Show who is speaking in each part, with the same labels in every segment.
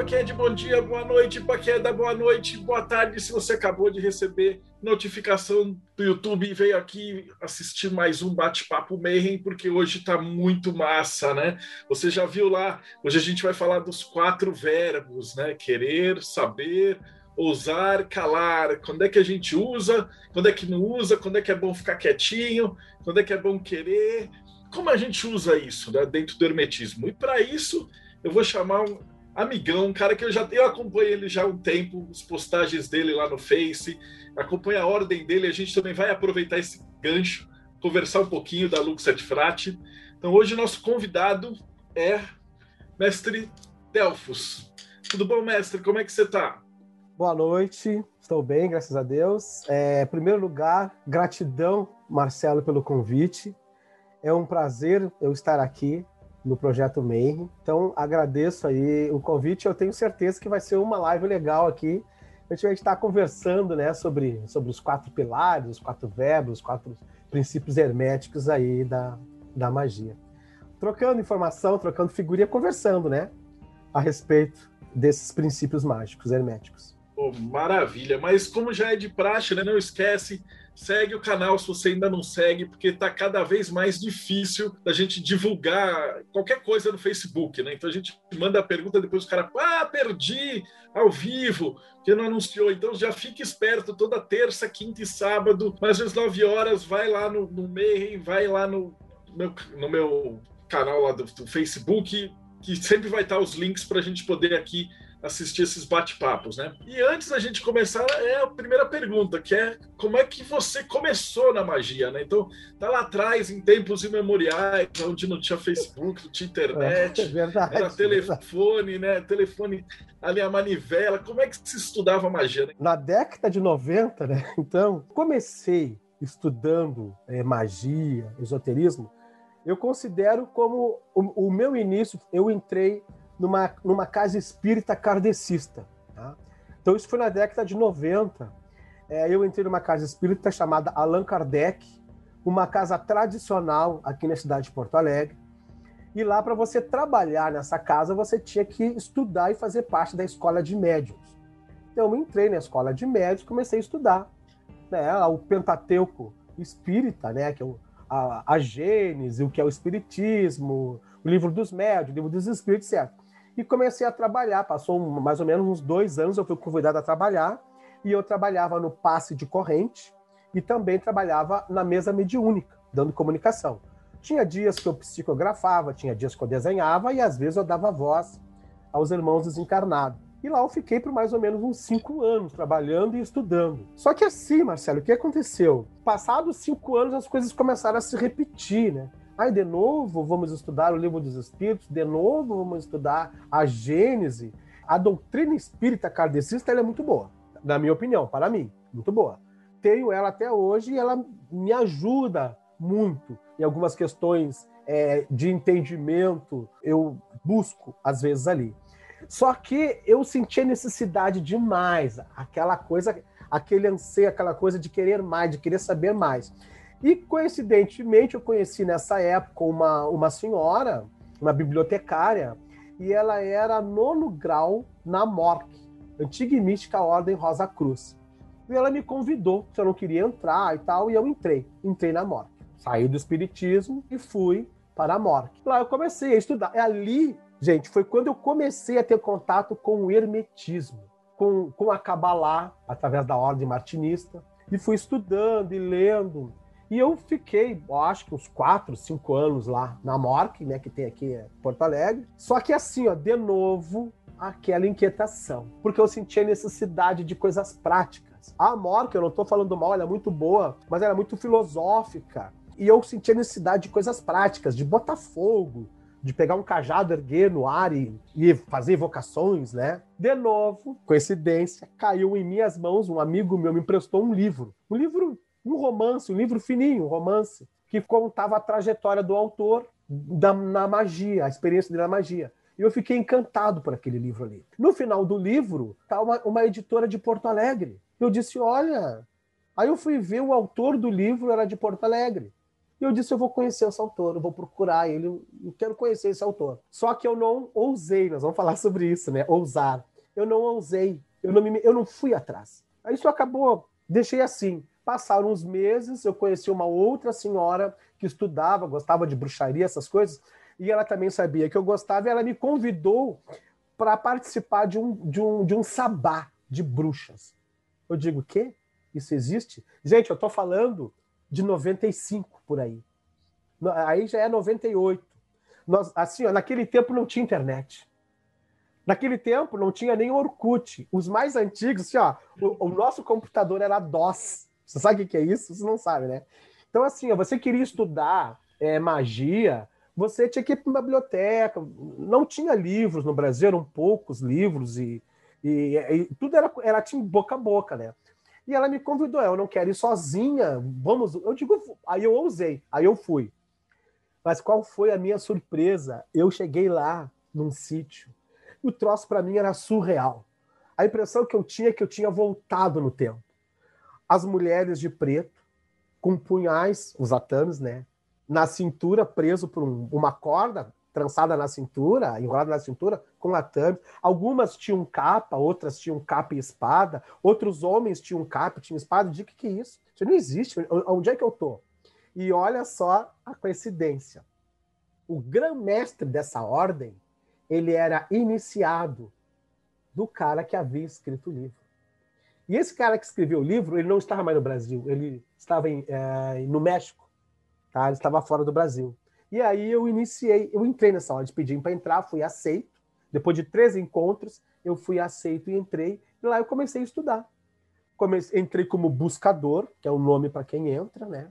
Speaker 1: para quem é de bom dia, boa noite para quem é da boa noite, boa tarde se você acabou de receber notificação do YouTube e veio aqui assistir mais um bate-papo Mayhem, porque hoje está muito massa, né? Você já viu lá, hoje a gente vai falar dos quatro verbos, né? Querer, saber, ousar, calar. Quando é que a gente usa, quando é que não usa, quando é que é bom ficar quietinho, quando é que é bom querer. Como a gente usa isso né, dentro do hermetismo? E para isso, eu vou chamar um amigão, um cara que eu já eu acompanho ele já há um tempo, as postagens dele lá no Face, acompanha a ordem dele, a gente também vai aproveitar esse gancho, conversar um pouquinho da Lux et Frati. Então hoje nosso convidado é mestre Delfos. Tudo bom, mestre? Como é que você está?
Speaker 2: Boa noite, estou bem, graças a Deus. É, em primeiro lugar, gratidão, Marcelo, pelo convite. É um prazer eu estar aqui no projeto Mayhem. Então, agradeço aí o convite. Eu tenho certeza que vai ser uma live legal aqui. A gente vai estar conversando né, sobre, sobre os quatro pilares, os quatro verbos, os quatro princípios herméticos aí da, da magia. Trocando informação, trocando figurinha, conversando né, a respeito desses princípios mágicos, herméticos.
Speaker 1: Maravilha! Mas como já é de praxe, né, não esquece segue o canal se você ainda não segue, porque está cada vez mais difícil da gente divulgar qualquer coisa no Facebook, né? Então a gente manda a pergunta, depois o cara, ah, perdi ao vivo, que não anunciou. Então já fique esperto, toda terça, quinta e sábado, mais às 9 horas, vai lá no, no Mayhem, vai lá no meu, no meu canal lá do, do Facebook, que sempre vai estar os links para a gente poder aqui assistir esses bate-papos, né? E antes da gente começar, é a primeira pergunta, que é como é que você começou na magia, né? Então, tá lá atrás, em tempos imemoriais, onde não tinha Facebook, não tinha internet,
Speaker 2: é verdade,
Speaker 1: era telefone, né? Telefone ali a manivela. Como é que se estudava magia? Né?
Speaker 2: Na década de 90, né? Então, comecei estudando é, magia, esoterismo, eu considero como o, o meu início, eu entrei numa, numa casa espírita kardecista. Tá? Então, isso foi na década de 90. É, eu entrei numa casa espírita chamada Allan Kardec, uma casa tradicional aqui na cidade de Porto Alegre. E lá, para você trabalhar nessa casa, você tinha que estudar e fazer parte da escola de médiums. Então, eu entrei na escola de médiums comecei a estudar né, o Pentateuco espírita, né, que é o, a, a Gênese, o que é o Espiritismo, o livro dos médios, o livro dos espíritos, certo? E comecei a trabalhar. Passou mais ou menos uns dois anos, eu fui convidado a trabalhar, e eu trabalhava no passe de corrente e também trabalhava na mesa mediúnica, dando comunicação. Tinha dias que eu psicografava, tinha dias que eu desenhava, e às vezes eu dava voz aos irmãos desencarnados. E lá eu fiquei por mais ou menos uns cinco anos trabalhando e estudando. Só que assim, Marcelo, o que aconteceu? Passados cinco anos, as coisas começaram a se repetir, né? Aí, de novo, vamos estudar o livro dos Espíritos, de novo, vamos estudar a Gênese. A doutrina espírita kardecista é muito boa, na minha opinião, para mim, muito boa. Tenho ela até hoje e ela me ajuda muito em algumas questões é, de entendimento, eu busco, às vezes, ali. Só que eu senti a necessidade demais, aquela coisa, aquele anseio, aquela coisa de querer mais, de querer saber mais. E, coincidentemente, eu conheci nessa época uma, uma senhora, uma bibliotecária, e ela era nono grau na MORC, Antiga e Mística Ordem Rosa Cruz. E ela me convidou, se eu não queria entrar e tal, e eu entrei. Entrei na MORC. Saí do Espiritismo e fui para a MORC. Lá eu comecei a estudar. É ali, gente, foi quando eu comecei a ter contato com o Hermetismo, com, com a Kabbalah, através da Ordem Martinista, e fui estudando e lendo e eu fiquei, eu acho que uns 4, 5 anos lá na MORC, né, que tem aqui em Porto Alegre. Só que assim, ó, de novo, aquela inquietação. Porque eu sentia necessidade de coisas práticas. A MORC, eu não estou falando mal, ela é muito boa, mas ela é muito filosófica. E eu sentia necessidade de coisas práticas, de botar fogo, de pegar um cajado, erguer no ar e, e fazer evocações, né? De novo, coincidência, caiu em minhas mãos, um amigo meu me emprestou um livro. Um livro um romance, um livro fininho, um romance, que contava a trajetória do autor da, na magia, a experiência dele na magia. E eu fiquei encantado por aquele livro ali. No final do livro, está uma, uma editora de Porto Alegre. Eu disse: Olha. Aí eu fui ver o autor do livro, era de Porto Alegre. E eu disse: Eu vou conhecer esse autor, eu vou procurar ele, eu quero conhecer esse autor. Só que eu não ousei, nós vamos falar sobre isso, né? Ousar. Eu não ousei, eu não, me, eu não fui atrás. Aí isso acabou, deixei assim. Passaram uns meses, eu conheci uma outra senhora que estudava, gostava de bruxaria, essas coisas, e ela também sabia que eu gostava, e ela me convidou para participar de um, de, um, de um sabá de bruxas. Eu digo, o quê? Isso existe? Gente, eu estou falando de 95 por aí. Aí já é 98. Nós, assim, ó, naquele tempo não tinha internet. Naquele tempo não tinha nem Orkut. Os mais antigos, assim, ó, o, o nosso computador era DOS. Você sabe o que é isso? Você não sabe, né? Então, assim, você queria estudar é, magia, você tinha que ir para uma biblioteca. Não tinha livros no Brasil, eram poucos livros e, e, e tudo era, era tinha boca a boca, né? E ela me convidou, eu não quero ir sozinha, vamos. Eu digo, aí eu ousei, aí eu fui. Mas qual foi a minha surpresa? Eu cheguei lá num sítio o troço para mim era surreal. A impressão que eu tinha é que eu tinha voltado no tempo. As mulheres de preto, com punhais, os atames, né? Na cintura, preso por um, uma corda trançada na cintura, enrolada na cintura, com atame. Algumas tinham capa, outras tinham capa e espada, outros homens tinham capa tinham espada. O que, que é isso? Isso não existe. Onde é que eu tô? E olha só a coincidência. O grão-mestre dessa ordem ele era iniciado do cara que havia escrito o livro. E esse cara que escreveu o livro, ele não estava mais no Brasil, ele estava em, é, no México, tá? ele estava fora do Brasil. E aí eu iniciei, eu entrei nessa hora de pedir para entrar, fui aceito. Depois de três encontros, eu fui aceito e entrei. E lá eu comecei a estudar. Comecei, entrei como buscador, que é o nome para quem entra, né?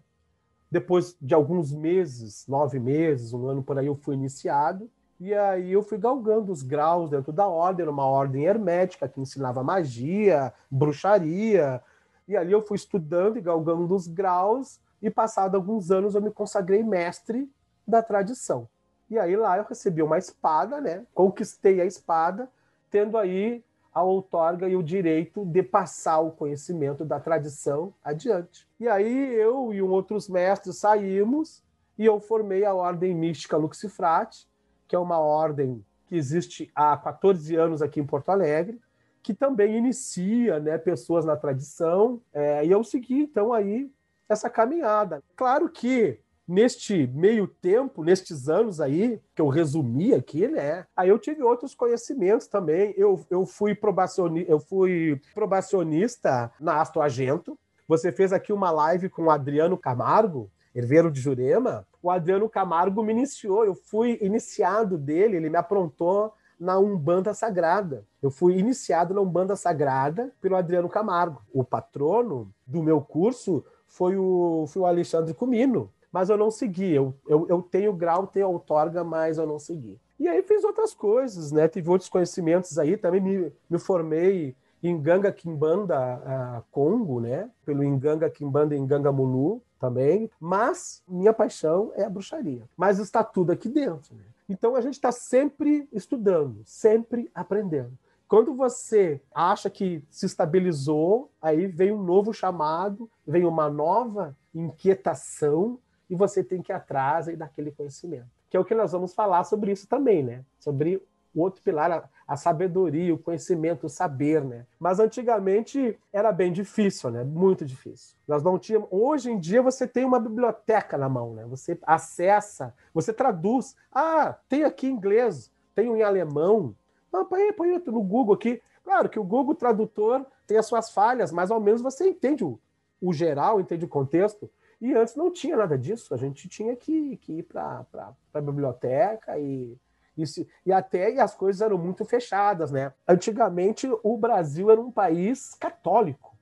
Speaker 2: Depois de alguns meses, nove meses, um ano por aí, eu fui iniciado. E aí eu fui galgando os graus dentro da ordem, uma ordem hermética que ensinava magia, bruxaria. E ali eu fui estudando e galgando os graus, e passado alguns anos eu me consagrei mestre da tradição. E aí lá eu recebi uma espada, né? Conquistei a espada, tendo aí a outorga e o direito de passar o conhecimento da tradição adiante. E aí eu e outros mestres saímos e eu formei a Ordem Mística Luxifrate, que é uma ordem que existe há 14 anos aqui em Porto Alegre, que também inicia né, pessoas na tradição, é, e eu segui, então, aí essa caminhada. Claro que neste meio tempo, nestes anos aí, que eu resumi aqui, né? Aí eu tive outros conhecimentos também. Eu, eu, fui, probacionista, eu fui probacionista na Astro Agento. Você fez aqui uma live com o Adriano Camargo, herveiro de Jurema, o Adriano Camargo me iniciou. Eu fui iniciado dele, ele me aprontou na Umbanda Sagrada. Eu fui iniciado na Umbanda Sagrada pelo Adriano Camargo. O patrono do meu curso foi o, foi o Alexandre Comino, mas eu não segui. Eu, eu, eu tenho grau, tenho outorga, mas eu não segui. E aí fiz outras coisas, né? Tive outros conhecimentos aí, também me, me formei em Ganga Kimbanda Congo, né? Pelo Inganga Kimbanda Inganga Mulu também. Mas minha paixão é a bruxaria. Mas está tudo aqui dentro, né? Então a gente está sempre estudando, sempre aprendendo. Quando você acha que se estabilizou, aí vem um novo chamado, vem uma nova inquietação e você tem que ir atrás aí daquele conhecimento. Que é o que nós vamos falar sobre isso também, né? Sobre o outro pilar, a, a, sabedoria, o conhecimento, o saber, né? Mas antigamente era bem difícil, né? Muito difícil. Nós não tínhamos. Hoje em dia você tem uma biblioteca na mão, né? Você acessa, você traduz. Ah, tem aqui em inglês, tem em alemão. Não, põe, põe no Google aqui. Claro que o Google Tradutor tem as suas falhas, mas ao menos você entende o, o geral, entende o contexto. E antes não tinha nada disso. A gente tinha que, que ir para a biblioteca e isso, e até e as coisas eram muito fechadas, né? Antigamente o Brasil era um país católico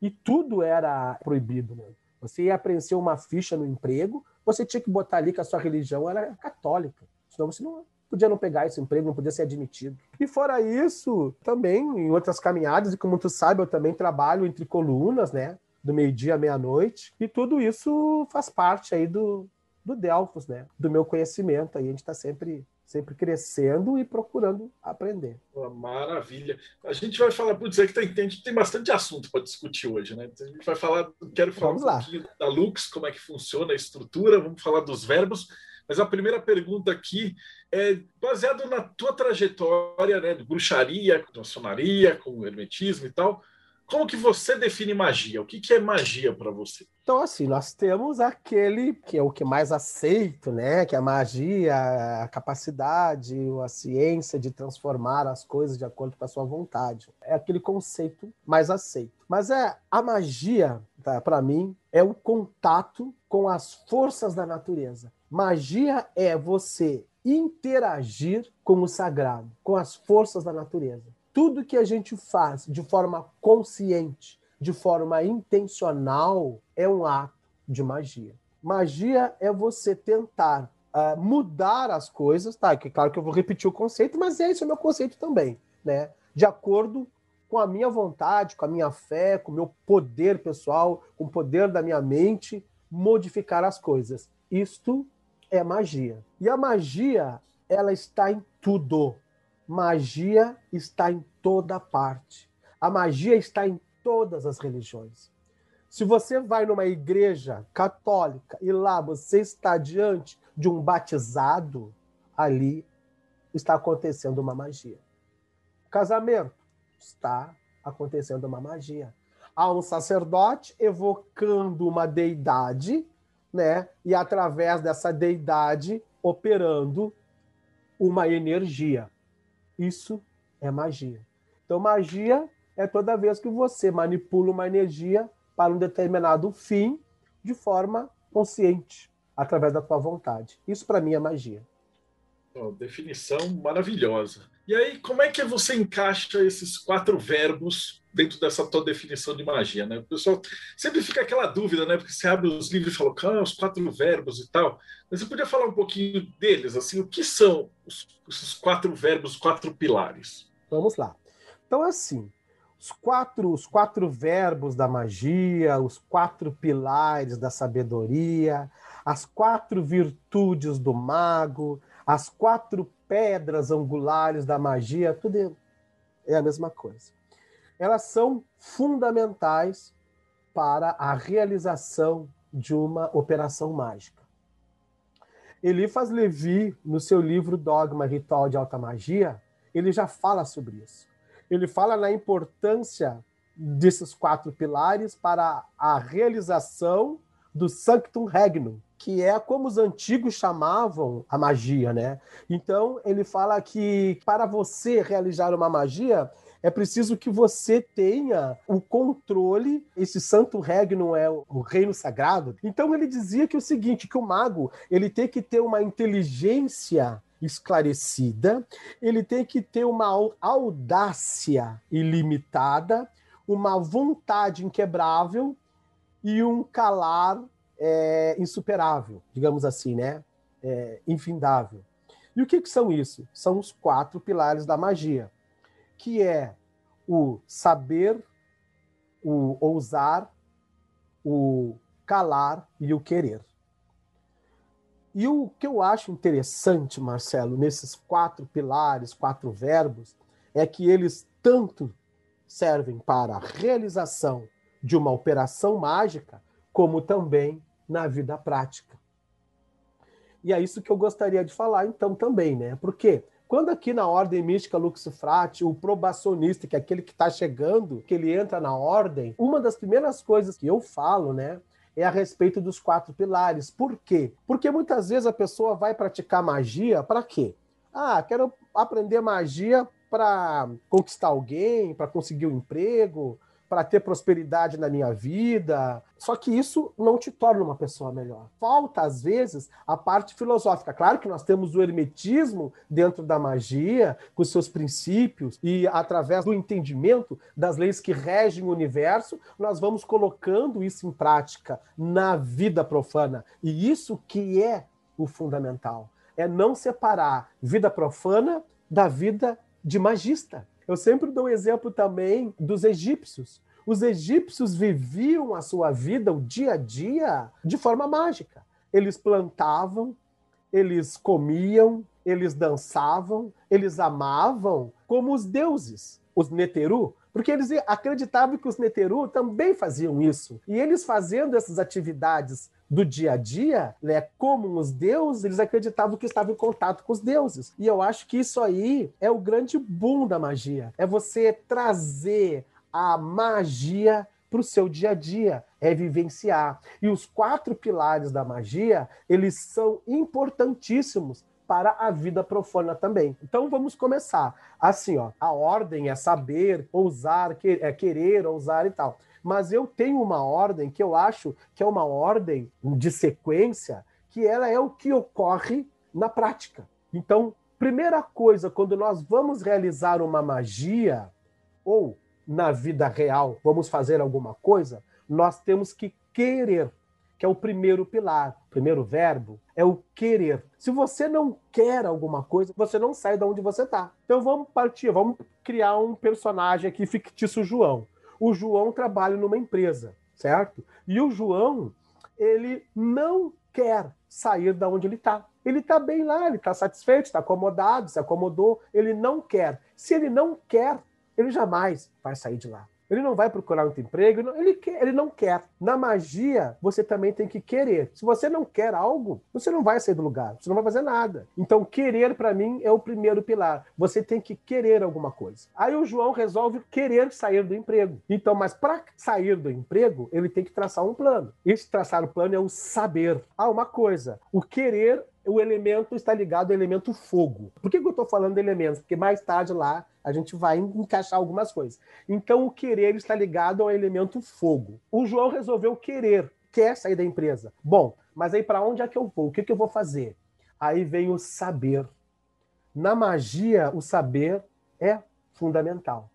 Speaker 2: e tudo era proibido. Né? Você ia preencher uma ficha no emprego, você tinha que botar ali que a sua religião era católica, senão você não podia não pegar esse emprego, não podia ser admitido. E fora isso, também em outras caminhadas, e como tu sabe, eu também trabalho entre colunas, né? do meio-dia à meia-noite, e tudo isso faz parte aí do, do Delfos, né? Do meu conhecimento. Aí a gente está sempre sempre crescendo e procurando aprender.
Speaker 1: Maravilha. A gente vai falar, putz, é que tem, tem, tem bastante assunto para discutir hoje, né? A gente vai falar, quero falar vamos um lá. pouquinho da Lux, como é que funciona a estrutura, vamos falar dos verbos, mas a primeira pergunta aqui é baseado na tua trajetória, né, de bruxaria, com maçonaria, com hermetismo e tal. Como que você define magia? O que, que é magia para você?
Speaker 2: Então, assim, nós temos aquele que é o que mais aceito, né? Que é a magia, a capacidade, a ciência de transformar as coisas de acordo com a sua vontade. É aquele conceito mais aceito. Mas é a magia, tá, para mim, é o contato com as forças da natureza. Magia é você interagir com o sagrado, com as forças da natureza tudo que a gente faz de forma consciente, de forma intencional, é um ato de magia. Magia é você tentar uh, mudar as coisas, tá? Que claro que eu vou repetir o conceito, mas esse é o meu conceito também, né? De acordo com a minha vontade, com a minha fé, com o meu poder pessoal, com o poder da minha mente, modificar as coisas. Isto é magia. E a magia, ela está em tudo magia está em toda parte. A magia está em todas as religiões. Se você vai numa igreja católica e lá você está diante de um batizado, ali está acontecendo uma magia. Casamento, está acontecendo uma magia. Há um sacerdote evocando uma deidade, né? E através dessa deidade operando uma energia. Isso é magia. Então, magia é toda vez que você manipula uma energia para um determinado fim de forma consciente, através da tua vontade. Isso, para mim, é magia.
Speaker 1: Oh, definição maravilhosa. E aí, como é que você encaixa esses quatro verbos dentro dessa tua definição de magia, né? O pessoal sempre fica aquela dúvida, né? Porque você abre os livros e fala, ah, os quatro verbos e tal. Mas você podia falar um pouquinho deles, assim, o que são os, esses quatro verbos, quatro pilares?
Speaker 2: Vamos lá. Então, assim, os quatro, os quatro verbos da magia, os quatro pilares da sabedoria, as quatro virtudes do mago, as quatro pedras angulares da magia, tudo é a mesma coisa. Elas são fundamentais para a realização de uma operação mágica. Eliphas Levi, no seu livro Dogma Ritual de Alta Magia, ele já fala sobre isso. Ele fala na importância desses quatro pilares para a realização do Sanctum Regnum, que é como os antigos chamavam a magia, né? Então, ele fala que para você realizar uma magia, é preciso que você tenha o controle, esse santo regnum é o reino sagrado. Então ele dizia que é o seguinte, que o mago, ele tem que ter uma inteligência esclarecida, ele tem que ter uma audácia ilimitada, uma vontade inquebrável e um calar é, insuperável, digamos assim, né? É, infindável. E o que, que são isso? São os quatro pilares da magia, que é o saber, o ousar, o calar e o querer. E o que eu acho interessante, Marcelo, nesses quatro pilares, quatro verbos, é que eles tanto servem para a realização de uma operação mágica, como também na vida prática. E é isso que eu gostaria de falar, então, também, né? Porque quando aqui na ordem mística Luxifrate, o probacionista, que é aquele que está chegando, que ele entra na ordem, uma das primeiras coisas que eu falo, né? É a respeito dos quatro pilares. Por quê? Porque muitas vezes a pessoa vai praticar magia para quê? Ah, quero aprender magia para conquistar alguém, para conseguir um emprego, para ter prosperidade na minha vida. Só que isso não te torna uma pessoa melhor. Falta, às vezes, a parte filosófica. Claro que nós temos o hermetismo dentro da magia, com seus princípios, e através do entendimento das leis que regem o universo, nós vamos colocando isso em prática na vida profana. E isso que é o fundamental. É não separar vida profana da vida de magista. Eu sempre dou exemplo também dos egípcios. Os egípcios viviam a sua vida, o dia a dia, de forma mágica. Eles plantavam, eles comiam, eles dançavam, eles amavam como os deuses, os Neteru, porque eles acreditavam que os Neteru também faziam isso. E eles fazendo essas atividades do dia a dia, né, como os deuses, eles acreditavam que estavam em contato com os deuses. E eu acho que isso aí é o grande boom da magia. É você trazer a magia para o seu dia a dia, é vivenciar. E os quatro pilares da magia, eles são importantíssimos para a vida profana também. Então vamos começar. Assim, ó, a ordem é saber, ousar, é querer, ousar e tal. Mas eu tenho uma ordem que eu acho que é uma ordem de sequência, que ela é o que ocorre na prática. Então, primeira coisa, quando nós vamos realizar uma magia ou na vida real vamos fazer alguma coisa, nós temos que querer que é o primeiro pilar, o primeiro verbo, é o querer. Se você não quer alguma coisa, você não sai de onde você está. Então vamos partir, vamos criar um personagem aqui fictício João. O João trabalha numa empresa, certo? E o João, ele não quer sair da onde ele está. Ele está bem lá, ele está satisfeito, está acomodado, se acomodou, ele não quer. Se ele não quer, ele jamais vai sair de lá. Ele não vai procurar outro emprego, ele, quer, ele não quer. Na magia, você também tem que querer. Se você não quer algo, você não vai sair do lugar, você não vai fazer nada. Então, querer, para mim, é o primeiro pilar. Você tem que querer alguma coisa. Aí o João resolve querer sair do emprego. Então, mas para sair do emprego, ele tem que traçar um plano. Esse traçar o plano é o saber. Ah, uma coisa: o querer o elemento está ligado ao elemento fogo. Por que, eu estou falando de elementos? Porque mais tarde lá a gente vai encaixar algumas coisas. Então, o querer está ligado ao elemento fogo. O João resolveu querer, quer sair da empresa. Bom, mas aí para onde é que eu vou? O que, que eu vou fazer? Aí vem o saber. Na magia, o saber é fundamental.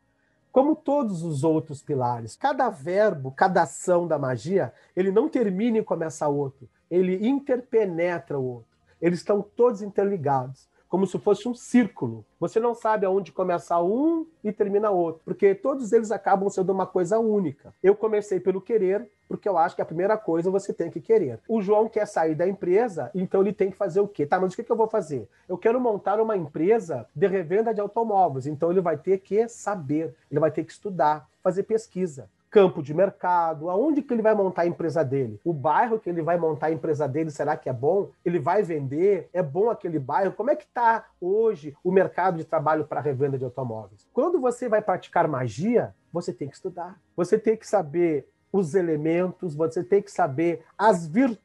Speaker 2: Como todos os outros pilares, cada verbo, cada ação da magia, ele não termina e começa outro, ele interpenetra o outro. Eles estão todos interligados, como se fosse um círculo. Você não sabe aonde começa um e termina outro, porque todos eles acabam sendo uma coisa única. Eu comecei pelo querer, porque eu acho que a primeira coisa você tem que querer. O João quer sair da empresa, então ele tem que fazer o quê? Tá, mas o que eu vou fazer? Eu quero montar uma empresa de revenda de automóveis, então ele vai ter que saber, ele vai ter que estudar, fazer pesquisa campo de mercado, aonde que ele vai montar a empresa dele? O bairro que ele vai montar a empresa dele, será que é bom? Ele vai vender? É bom aquele bairro? Como é que está hoje o mercado de trabalho para revenda de automóveis? Quando você vai praticar magia, você tem que estudar. Você tem que saber os elementos, você tem que saber as virtudes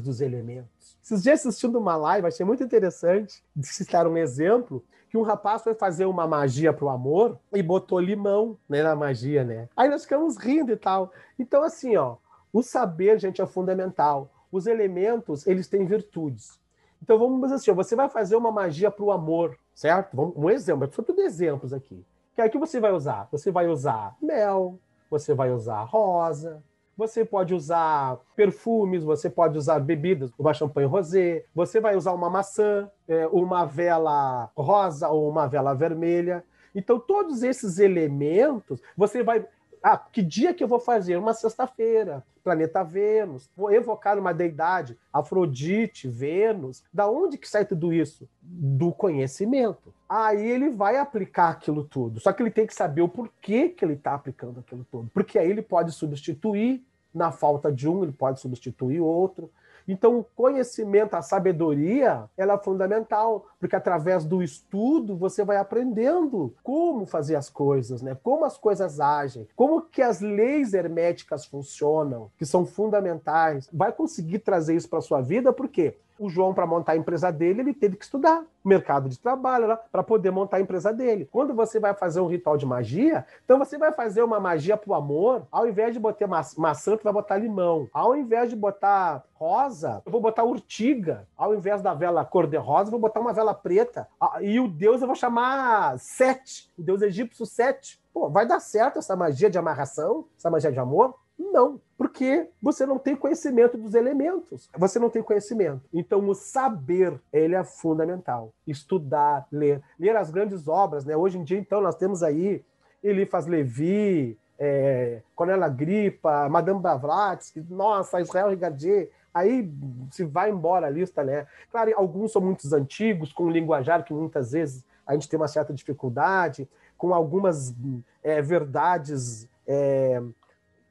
Speaker 2: dos elementos. Esses dias assistindo uma live, achei muito interessante de citar um exemplo que um rapaz foi fazer uma magia pro amor e botou limão né, na magia, né? Aí nós ficamos rindo e tal. Então, assim, ó, o saber, gente, é fundamental. Os elementos, eles têm virtudes. Então, vamos dizer assim, ó, você vai fazer uma magia pro amor, certo? Vamos, um exemplo, são tudo exemplos aqui. Que aí que você vai usar? Você vai usar mel, você vai usar rosa, você pode usar perfumes, você pode usar bebidas, uma champanhe rosé, você vai usar uma maçã, é, uma vela rosa ou uma vela vermelha. Então, todos esses elementos, você vai. Ah, que dia que eu vou fazer? Uma sexta-feira, planeta Vênus. Vou evocar uma deidade, Afrodite, Vênus. Da onde que sai tudo isso? Do conhecimento. Aí ele vai aplicar aquilo tudo. Só que ele tem que saber o porquê que ele está aplicando aquilo tudo. Porque aí ele pode substituir, na falta de um, ele pode substituir outro. Então, o conhecimento, a sabedoria, ela é fundamental, porque através do estudo você vai aprendendo como fazer as coisas, né? Como as coisas agem, como que as leis herméticas funcionam, que são fundamentais. Vai conseguir trazer isso para sua vida, por quê? O João, para montar a empresa dele, ele teve que estudar mercado de trabalho para poder montar a empresa dele. Quando você vai fazer um ritual de magia, então você vai fazer uma magia pro amor, ao invés de botar ma maçã, tu vai botar limão. Ao invés de botar rosa, eu vou botar urtiga. Ao invés da vela cor-de-rosa, eu vou botar uma vela preta. E o deus eu vou chamar Sete, o deus egípcio Sete. Pô, vai dar certo essa magia de amarração, essa magia de amor? Não, porque você não tem conhecimento dos elementos. Você não tem conhecimento. Então, o saber, ele é fundamental. Estudar, ler. Ler as grandes obras, né? Hoje em dia, então, nós temos aí Eliphas Levi, é, Cornélia Gripa, Madame Blavatsky, nossa, Israel Rigadier, aí se vai embora a lista, né? Claro, alguns são muitos antigos, com um linguajar que muitas vezes a gente tem uma certa dificuldade, com algumas é, verdades é,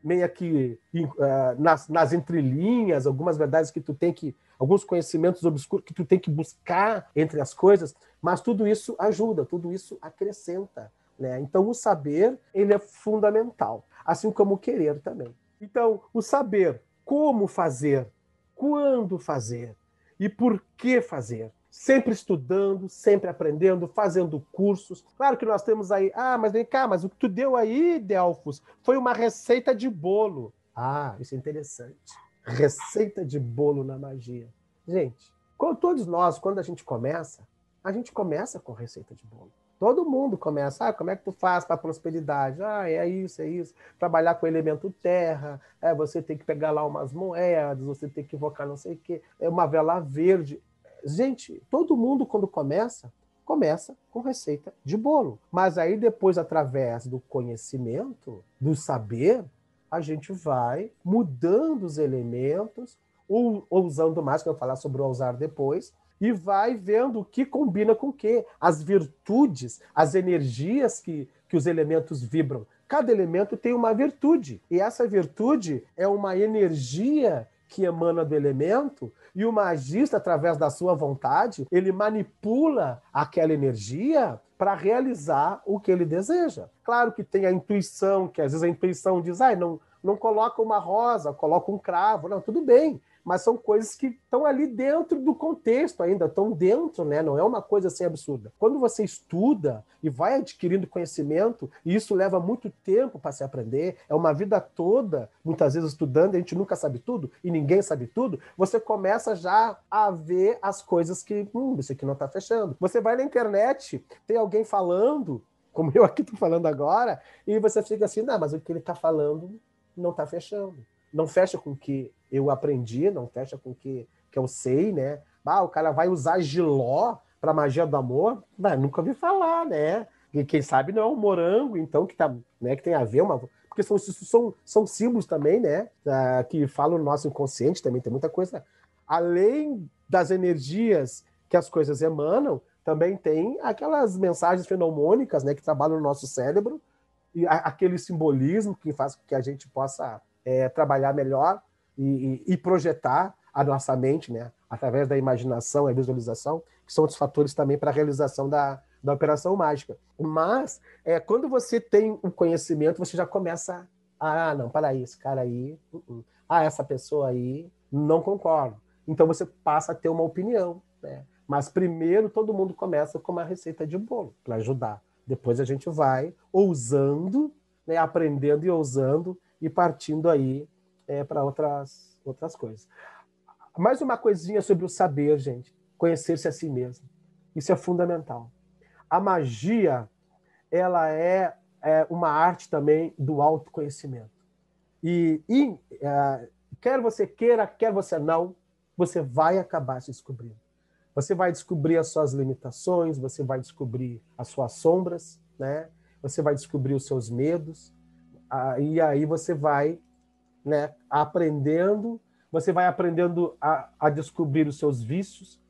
Speaker 2: meio que uh, nas, nas entrelinhas, algumas verdades que tu tem que, alguns conhecimentos obscuros que tu tem que buscar entre as coisas, mas tudo isso ajuda, tudo isso acrescenta. Né? Então, o saber ele é fundamental, assim como o querer também. Então, o saber como fazer, quando fazer e por que fazer. Sempre estudando, sempre aprendendo, fazendo cursos. Claro que nós temos aí, ah, mas vem cá, mas o que tu deu aí, Delfos, foi uma receita de bolo. Ah, isso é interessante. Receita de bolo na magia. Gente, todos nós, quando a gente começa, a gente começa com receita de bolo. Todo mundo começa, ah, como é que tu faz para prosperidade? Ah, é isso, é isso. Trabalhar com o elemento terra, é, você tem que pegar lá umas moedas, você tem que invocar não sei o quê, é uma vela verde. Gente, todo mundo quando começa, começa com receita de bolo. Mas aí depois, através do conhecimento, do saber, a gente vai mudando os elementos, ou, ou usando mais, que eu vou falar sobre o usar depois, e vai vendo o que combina com o que, as virtudes, as energias que, que os elementos vibram. Cada elemento tem uma virtude, e essa virtude é uma energia que emana do elemento, e o magista, através da sua vontade, ele manipula aquela energia para realizar o que ele deseja. Claro que tem a intuição, que às vezes a intuição diz, ah, não, não coloca uma rosa, coloca um cravo. Não, tudo bem mas são coisas que estão ali dentro do contexto ainda, estão dentro, né? Não é uma coisa assim absurda. Quando você estuda e vai adquirindo conhecimento, e isso leva muito tempo para se aprender, é uma vida toda, muitas vezes estudando, a gente nunca sabe tudo e ninguém sabe tudo, você começa já a ver as coisas que, hum, isso aqui não está fechando. Você vai na internet, tem alguém falando, como eu aqui estou falando agora, e você fica assim, não, mas o que ele está falando não está fechando. Não fecha com o que eu aprendi, não fecha com o que, que eu sei, né? Ah, o cara vai usar giló para magia do amor? Mas nunca ouvi falar, né? E quem sabe não é um morango, então, que, tá, né, que tem a ver uma. Porque são, são, são símbolos também, né? Ah, que falam no nosso inconsciente também, tem muita coisa. Além das energias que as coisas emanam, também tem aquelas mensagens fenomônicas, né, que trabalham no nosso cérebro, e a, aquele simbolismo que faz com que a gente possa é, trabalhar melhor e, e, projetar a nossa mente, né, através da imaginação e visualização, que são outros fatores também para a realização da, da operação mágica. Mas, é, quando você tem o conhecimento, você já começa a, ah, não, para aí, esse cara aí, uh -uh. ah, essa pessoa aí, não concordo. Então você passa a ter uma opinião, né? Mas primeiro todo mundo começa com uma receita de bolo para ajudar. Depois a gente vai ousando, né, aprendendo e ousando e partindo aí é, para outras, outras coisas. Mais uma coisinha sobre o saber, gente. Conhecer-se a si mesmo. Isso é fundamental. A magia, ela é, é uma arte também do autoconhecimento. E, e é, quer você queira, quer você não, você vai acabar se descobrindo. Você vai descobrir as suas limitações, você vai descobrir as suas sombras, né? Você vai descobrir os seus medos, e aí você vai né, aprendendo, você vai aprendendo a, a descobrir os seus vícios.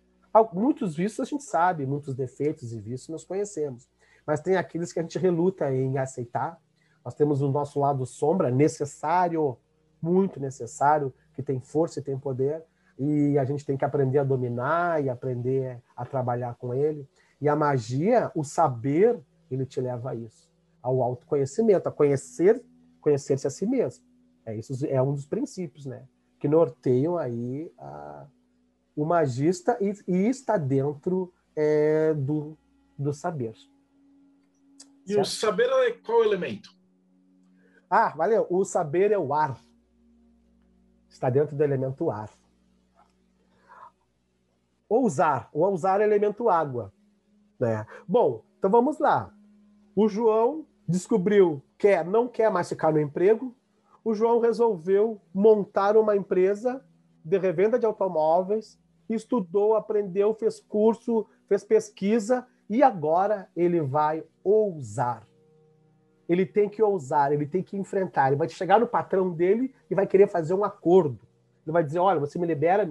Speaker 2: Muitos vícios a gente sabe, muitos defeitos e vícios nós conhecemos, mas tem aqueles que a gente reluta em aceitar. Nós temos o nosso lado sombra, necessário, muito necessário, que tem força e tem poder, e a gente tem que aprender a dominar e aprender a trabalhar com ele. E a magia, o saber, ele te leva a isso, ao autoconhecimento, a conhecer, conhecer-se a si mesmo. É, isso é um dos princípios, né? Que norteiam aí a, o magista e, e está dentro é, do, do saber.
Speaker 1: E certo? o saber é qual elemento?
Speaker 2: Ah, valeu. O saber é o ar. Está dentro do elemento ar. Ousar. O ousar é elemento água. Né? Bom, então vamos lá. O João descobriu que não quer mais ficar no emprego, o João resolveu montar uma empresa de revenda de automóveis, estudou, aprendeu, fez curso, fez pesquisa e agora ele vai ousar. ele tem que ousar, ele tem que enfrentar. Ele vai chegar no patrão dele e vai querer fazer um acordo. Ele vai dizer: olha, você me libera,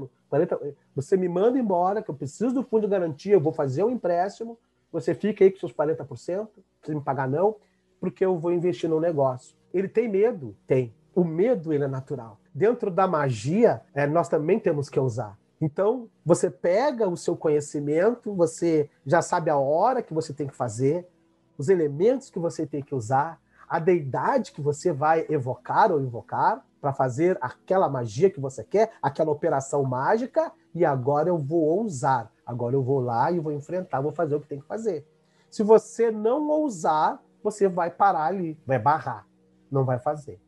Speaker 2: você me manda embora, que eu preciso do fundo de garantia, eu vou fazer um empréstimo, você fica aí com seus 40%, você me pagar não, porque eu vou investir no negócio. Ele tem medo? Tem. O medo ele é natural. Dentro da magia, é, nós também temos que usar. Então, você pega o seu conhecimento, você já sabe a hora que você tem que fazer, os elementos que você tem que usar, a deidade que você vai evocar ou invocar para fazer aquela magia que você quer, aquela operação mágica, e agora eu vou ousar. Agora eu vou lá e vou enfrentar, vou fazer o que tem que fazer. Se você não ousar, você vai parar ali, vai barrar, não vai fazer,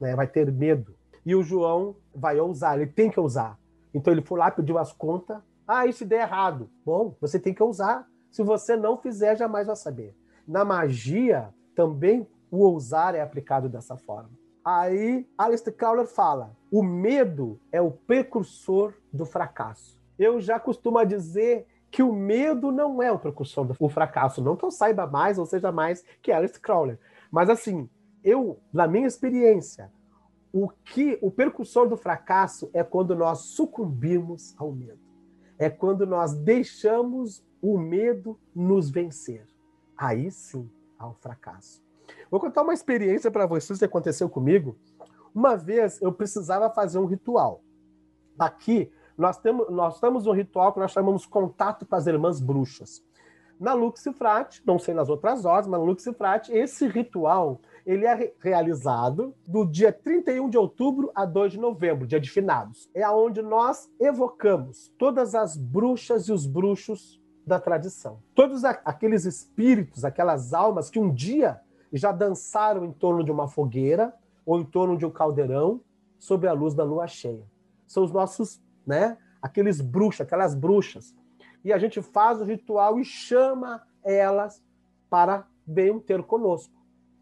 Speaker 2: né? vai ter medo. E o João vai ousar, ele tem que ousar. Então ele foi lá, pediu as contas. Ah, isso der errado. Bom, você tem que ousar. Se você não fizer, jamais vai saber. Na magia, também o ousar é aplicado dessa forma. Aí, Alistair Crowler fala: o medo é o precursor do fracasso. Eu já costumo dizer que o medo não é o precursor do fracasso. Não que eu saiba mais ou seja mais que Alistair Crowler. Mas, assim, eu, na minha experiência, o que o percussor do fracasso é quando nós sucumbimos ao medo. É quando nós deixamos o medo nos vencer. Aí sim há o fracasso. Vou contar uma experiência para vocês que aconteceu comigo. Uma vez eu precisava fazer um ritual. Aqui nós temos, nós temos um ritual que nós chamamos contato com as irmãs bruxas. Na Luxifrate, não sei nas outras ordens, mas na Luxifrate, esse ritual ele é realizado do dia 31 de outubro a 2 de novembro, dia de finados. É onde nós evocamos todas as bruxas e os bruxos da tradição. Todos aqueles espíritos, aquelas almas que um dia já dançaram em torno de uma fogueira ou em torno de um caldeirão sob a luz da lua cheia. São os nossos, né, aqueles bruxos, aquelas bruxas. E a gente faz o ritual e chama elas para bem ter conosco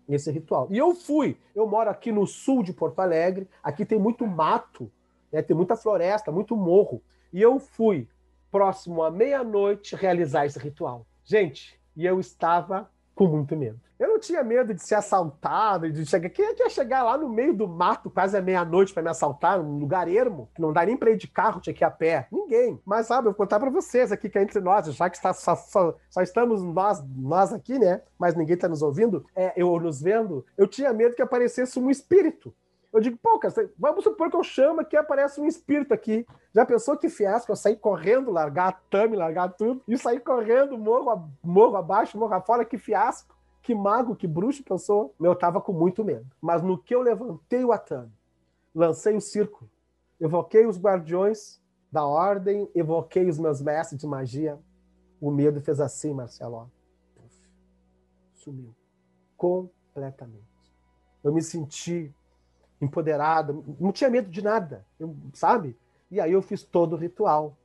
Speaker 2: esse ritual. E eu fui. Eu moro aqui no sul de Porto Alegre. Aqui tem muito mato, né? tem muita floresta, muito morro. E eu fui próximo à meia-noite realizar esse ritual. Gente, e eu estava com muito medo. Eu não tinha medo de ser assaltado, de chegar. Quem é ia chegar lá no meio do mato, quase à meia-noite, para me assaltar, num lugar ermo, que não dá nem para ir de carro, tinha que ir a pé? Ninguém. Mas, sabe, eu vou contar para vocês aqui que é entre nós, já que está, só, só, só, estamos nós, nós aqui, né? Mas ninguém está nos ouvindo, é, eu nos vendo, eu tinha medo que aparecesse um espírito. Eu digo, pô, cara, vamos supor que eu chamo que aparece um espírito aqui. Já pensou que fiasco? Eu sair correndo, largar a tame, largar tudo, e sair correndo, morro, morro abaixo, morro afora, que fiasco. Que mago, que bruxo que eu sou. Eu tava com muito medo. Mas no que eu levantei o atame, lancei o círculo, evoquei os guardiões da ordem, evoquei os meus mestres de magia, o medo fez assim, Marcelo. Sumiu. Completamente. Eu me senti empoderado, não tinha medo de nada, sabe? E aí eu fiz todo o ritual.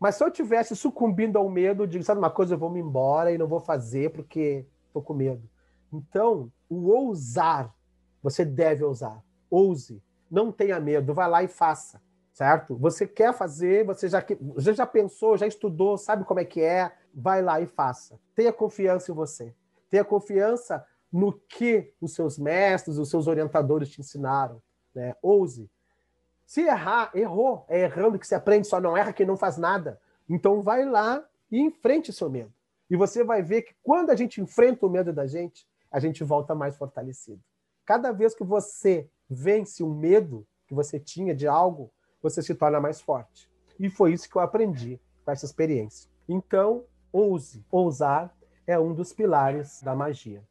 Speaker 2: Mas se eu tivesse sucumbindo ao medo, eu digo, sabe uma coisa, eu vou me embora e não vou fazer porque estou com medo. Então, o ousar, você deve ousar. Ouse. Não tenha medo, vai lá e faça, certo? Você quer fazer, você já, você já pensou, já estudou, sabe como é que é, vai lá e faça. Tenha confiança em você. Tenha confiança no que os seus mestres, os seus orientadores te ensinaram. Né? Ouse. Se errar, errou. É errando que se aprende, só não erra quem não faz nada. Então vai lá e enfrente seu medo. E você vai ver que quando a gente enfrenta o medo da gente, a gente volta mais fortalecido. Cada vez que você vence o medo que você tinha de algo, você se torna mais forte. E foi isso que eu aprendi com essa experiência. Então, ouse. Ousar é um dos pilares da magia.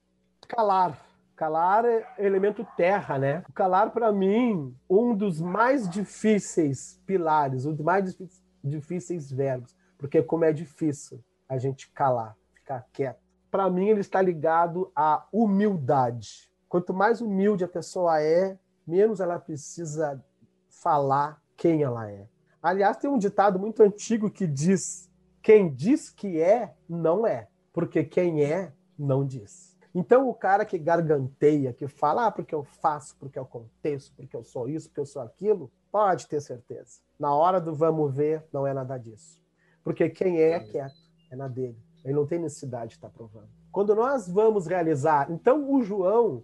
Speaker 2: Calar. Calar é elemento terra, né? O calar, para mim, um dos mais difíceis pilares, um dos mais difíceis verbos. Porque como é difícil a gente calar, ficar quieto. Para mim, ele está ligado à humildade. Quanto mais humilde a pessoa é, menos ela precisa falar quem ela é. Aliás, tem um ditado muito antigo que diz: quem diz que é, não é, porque quem é, não diz. Então, o cara que garganteia, que fala, ah, porque eu faço, porque eu aconteço, porque eu sou isso, porque eu sou aquilo, pode ter certeza. Na hora do vamos ver, não é nada disso. Porque quem é, é quieto é na dele. Ele não tem necessidade de estar provando. Quando nós vamos realizar, então o João,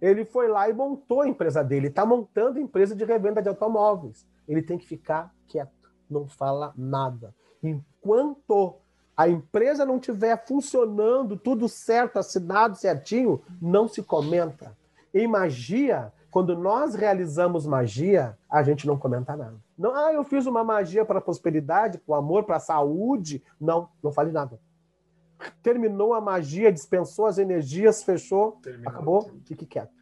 Speaker 2: ele foi lá e montou a empresa dele, está montando a empresa de revenda de automóveis. Ele tem que ficar quieto, não fala nada. Enquanto a empresa não estiver funcionando, tudo certo, assinado certinho, não se comenta. Em magia, quando nós realizamos magia, a gente não comenta nada. Não, ah, eu fiz uma magia para a prosperidade, para o amor, para a saúde. Não, não fale nada. Terminou a magia, dispensou as energias, fechou, Terminou. acabou, fique quieto.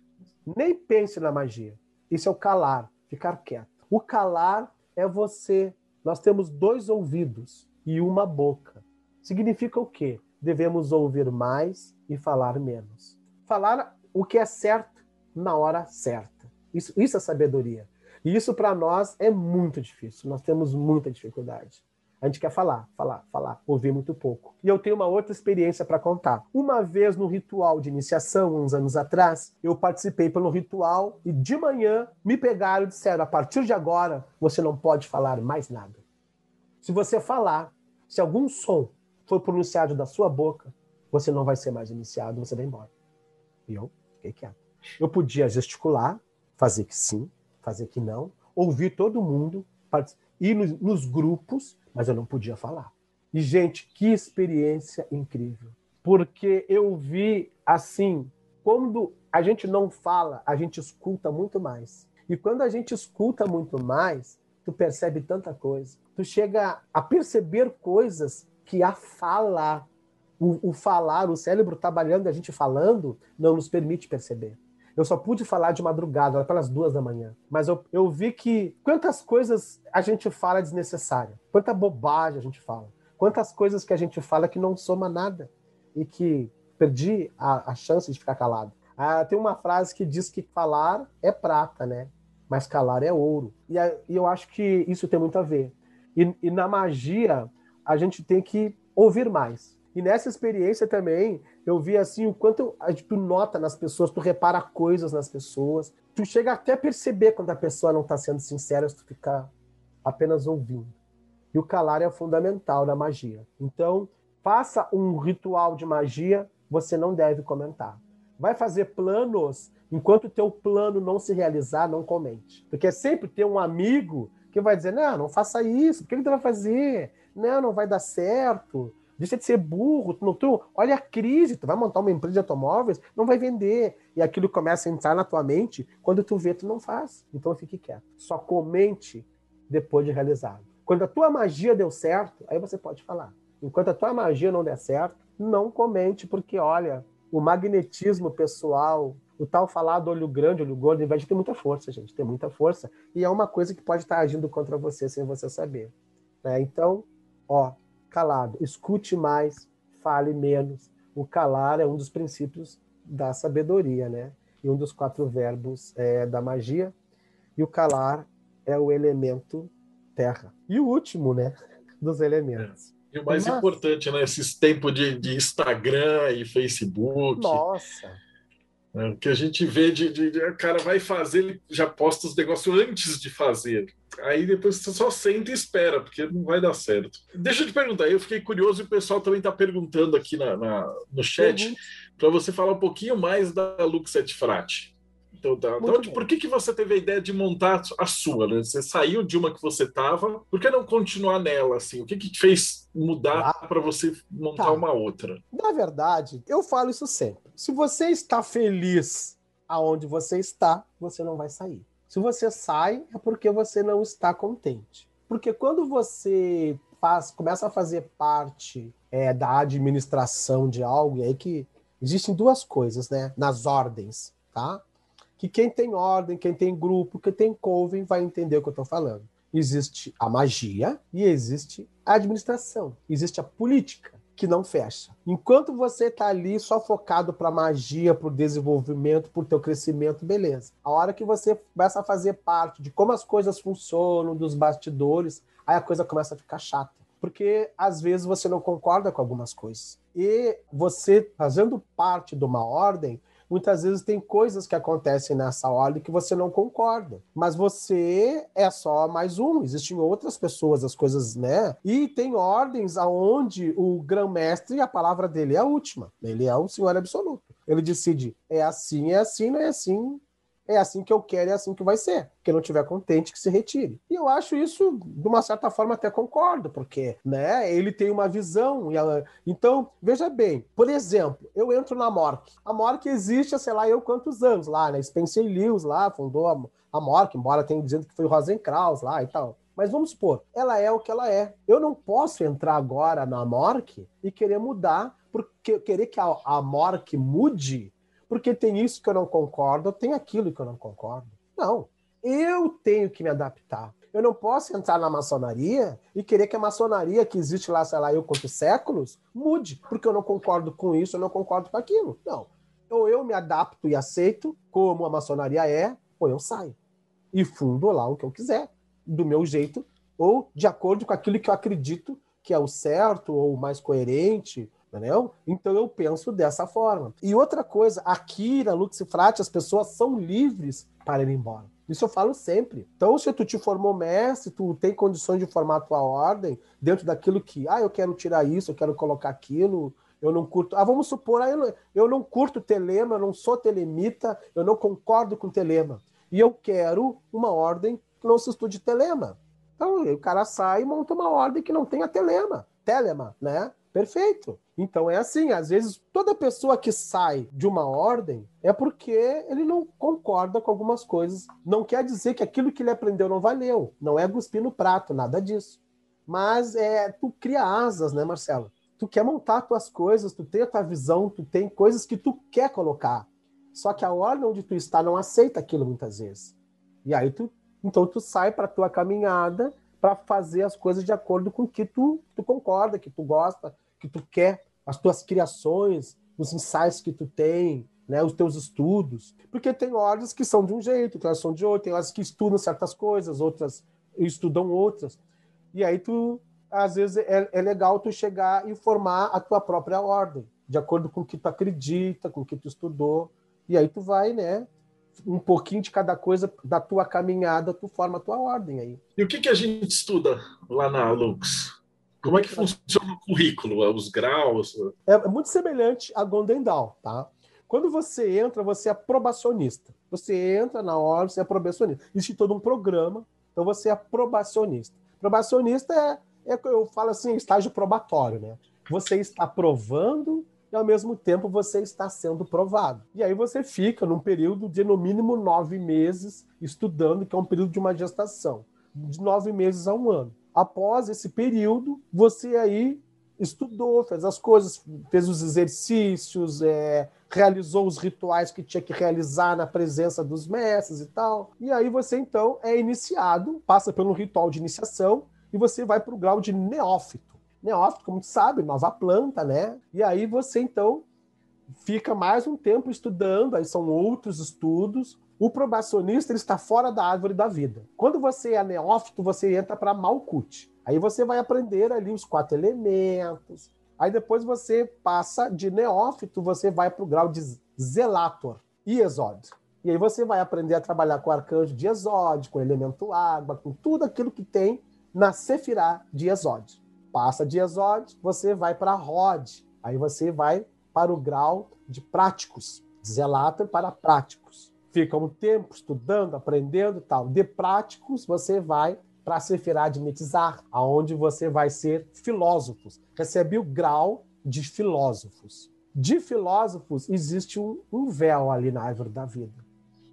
Speaker 2: Nem pense na magia. Isso é o calar, ficar quieto. O calar é você. Nós temos dois ouvidos e uma boca. Significa o quê? Devemos ouvir mais e falar menos. Falar o que é certo na hora certa. Isso, isso é sabedoria. E isso para nós é muito difícil. Nós temos muita dificuldade. A gente quer falar, falar, falar, ouvir muito pouco. E eu tenho uma outra experiência para contar. Uma vez no ritual de iniciação, uns anos atrás, eu participei pelo ritual e de manhã me pegaram e disseram: a partir de agora você não pode falar mais nada. Se você falar, se algum som for pronunciado da sua boca, você não vai ser mais iniciado, você vai embora. E eu fiquei quieto. Eu podia gesticular, fazer que sim, fazer que não, ouvir todo mundo, ir nos grupos, mas eu não podia falar. E, gente, que experiência incrível. Porque eu vi assim, quando a gente não fala, a gente escuta muito mais. E quando a gente escuta muito mais, tu percebe tanta coisa. Tu chega a perceber coisas que a fala, o, o falar, o cérebro trabalhando, a gente falando, não nos permite perceber. Eu só pude falar de madrugada, lá pelas duas da manhã. Mas eu, eu vi que quantas coisas a gente fala desnecessária, quanta bobagem a gente fala, quantas coisas que a gente fala que não soma nada e que perdi a, a chance de ficar calado. Ah, tem uma frase que diz que falar é prata, né? Mas calar é ouro. E, e eu acho que isso tem muito a ver. E, e na magia, a gente tem que ouvir mais. E nessa experiência também, eu vi assim o quanto tu nota nas pessoas, tu repara coisas nas pessoas. Tu chega até a perceber quando a pessoa não está sendo sincera, se tu ficar apenas ouvindo. E o calar é fundamental na magia. Então, faça um ritual de magia, você não deve comentar. Vai fazer planos, enquanto o teu plano não se realizar, não comente. Porque sempre tem um amigo que vai dizer, não, não faça isso, por que, que tu vai fazer? Não, não vai dar certo Deixa de ser burro. Tu, tu, olha a crise, tu vai montar uma empresa de automóveis, não vai vender. E aquilo começa a entrar na tua mente, quando tu vê, tu não faz. Então fique quieto. Só comente depois de realizado. Quando a tua magia deu certo, aí você pode falar. Enquanto a tua magia não der certo, não comente, porque olha, o magnetismo pessoal, o tal falar do olho grande, olho gordo, inveja tem muita força, gente, tem muita força. E é uma coisa que pode estar agindo contra você sem você saber. Né? Então, ó, calado. Escute mais, fale menos. O calar é um dos princípios da sabedoria, né? E um dos quatro verbos é, da magia. E o calar é o elemento terra. E o último, né? Dos elementos.
Speaker 1: É. E o mais Mas... importante, né? Esses tempos de, de Instagram e Facebook.
Speaker 2: Nossa!
Speaker 1: É, o que a gente vê de, de, de, o cara vai fazer, ele já posta os negócios antes de fazer. Aí depois você só senta e espera, porque não vai dar certo. Deixa eu te perguntar, eu fiquei curioso e o pessoal também está perguntando aqui na, na no chat uhum. para você falar um pouquinho mais da Luxet Frate. Então, tá. então por que, que você teve a ideia de montar a sua? Né? Você saiu de uma que você estava, por que não continuar nela? Assim? O que, que te fez mudar ah, para você montar tá. uma outra?
Speaker 2: Na verdade, eu falo isso sempre. Se você está feliz aonde você está, você não vai sair. Se você sai, é porque você não está contente. Porque quando você faz, começa a fazer parte é, da administração de algo, é aí que existem duas coisas, né? Nas ordens, tá? que quem tem ordem, quem tem grupo, quem tem coven vai entender o que eu estou falando. Existe a magia e existe a administração. Existe a política que não fecha. Enquanto você está ali só focado para magia, para o desenvolvimento, para o teu crescimento, beleza. A hora que você começa a fazer parte de como as coisas funcionam, dos bastidores, aí a coisa começa a ficar chata. Porque às vezes você não concorda com algumas coisas. E você, fazendo parte de uma ordem, muitas vezes tem coisas que acontecem nessa ordem que você não concorda. Mas você é só mais um, existem outras pessoas, as coisas, né? E tem ordens aonde o grão-mestre, a palavra dele é a última. Ele é o senhor absoluto. Ele decide, é assim, é assim, não é assim, é assim que eu quero, é assim que vai ser. Quem não estiver contente, que se retire. E eu acho isso, de uma certa forma, até concordo, porque né, ele tem uma visão. Ela... Então, veja bem, por exemplo, eu entro na Mork. A Mork existe há sei lá eu quantos anos lá, né? Spencer Lewis lá fundou a, a Mork, embora tenha dizendo que foi o Rosenkraus lá e tal. Mas vamos supor, ela é o que ela é. Eu não posso entrar agora na Mork e querer mudar, porque querer que a, a Mork mude porque tem isso que eu não concordo, tem aquilo que eu não concordo. Não, eu tenho que me adaptar. Eu não posso entrar na maçonaria e querer que a maçonaria que existe lá, sei lá, eu quantos séculos, mude, porque eu não concordo com isso, eu não concordo com aquilo. Não. Ou eu me adapto e aceito como a maçonaria é, ou eu saio. E fundo lá o que eu quiser, do meu jeito, ou de acordo com aquilo que eu acredito que é o certo, ou o mais coerente, Entendeu? Então eu penso dessa forma. E outra coisa, aqui na Luxifrate as pessoas são livres para ir embora. Isso eu falo sempre. Então, se tu te formou mestre, tu tem condições de formar a tua ordem dentro daquilo que, ah, eu quero tirar isso, eu quero colocar aquilo, eu não curto. Ah, vamos supor, ah, eu, não, eu não curto telema, eu não sou telemita, eu não concordo com telema. E eu quero uma ordem que não se estude telema. Então, o cara sai e monta uma ordem que não tenha telema. Telema, né? Perfeito. Então é assim, às vezes toda pessoa que sai de uma ordem é porque ele não concorda com algumas coisas. Não quer dizer que aquilo que ele aprendeu não valeu. Não é cuspir no prato, nada disso. Mas é tu cria asas, né, Marcelo? Tu quer montar tuas coisas, tu tem a tua visão, tu tem coisas que tu quer colocar. Só que a ordem onde tu está não aceita aquilo muitas vezes. E aí tu, então tu sai para tua caminhada para fazer as coisas de acordo com o que tu, tu concorda, que tu gosta, que tu quer, as tuas criações, os ensaios que tu tem, né, os teus estudos. Porque tem ordens que são de um jeito, outras são de outro, tem ordens que estudam certas coisas, outras estudam outras. E aí tu, às vezes, é, é legal tu chegar e formar a tua própria ordem, de acordo com o que tu acredita, com o que tu estudou. E aí tu vai, né, um pouquinho de cada coisa da tua caminhada, tu forma a tua ordem aí.
Speaker 1: E o que, que a gente estuda lá na Lux? Como é que funciona o currículo, os graus?
Speaker 2: É, é muito semelhante a Golden Dawn, tá? Quando você entra, você é probacionista. Você entra na hora, você é probacionista. Existe todo um programa, então você é probacionista. Probacionista é, é eu falo assim, estágio probatório, né? Você está provando e ao mesmo tempo você está sendo provado. E aí você fica num período de no mínimo nove meses estudando, que é um período de uma gestação, de nove meses a um ano após esse período, você aí estudou, fez as coisas, fez os exercícios, é, realizou os rituais que tinha que realizar na presença dos mestres e tal. E aí você então é iniciado, passa pelo ritual de iniciação e você vai para o grau de neófito. Neófito, como tu sabe, nova planta, né? E aí você então fica mais um tempo estudando, aí são outros estudos, o probacionista ele está fora da árvore da vida. Quando você é neófito, você entra para Malkut. Aí você vai aprender ali os quatro elementos. Aí depois você passa de neófito, você vai para o grau de Zelator e Exod. E aí você vai aprender a trabalhar com o arcanjo de Exod, com o elemento água, com tudo aquilo que tem na Sefirá de Exod. Passa de Exod, você vai para Rod. Aí você vai para o grau de práticos. Zelator para práticos fica um tempo estudando, aprendendo tal. De práticos, você vai para a Sefirá de aonde você vai ser filósofos. Recebe o grau de filósofos. De filósofos, existe um, um véu ali na árvore da vida.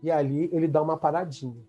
Speaker 2: E ali ele dá uma paradinha.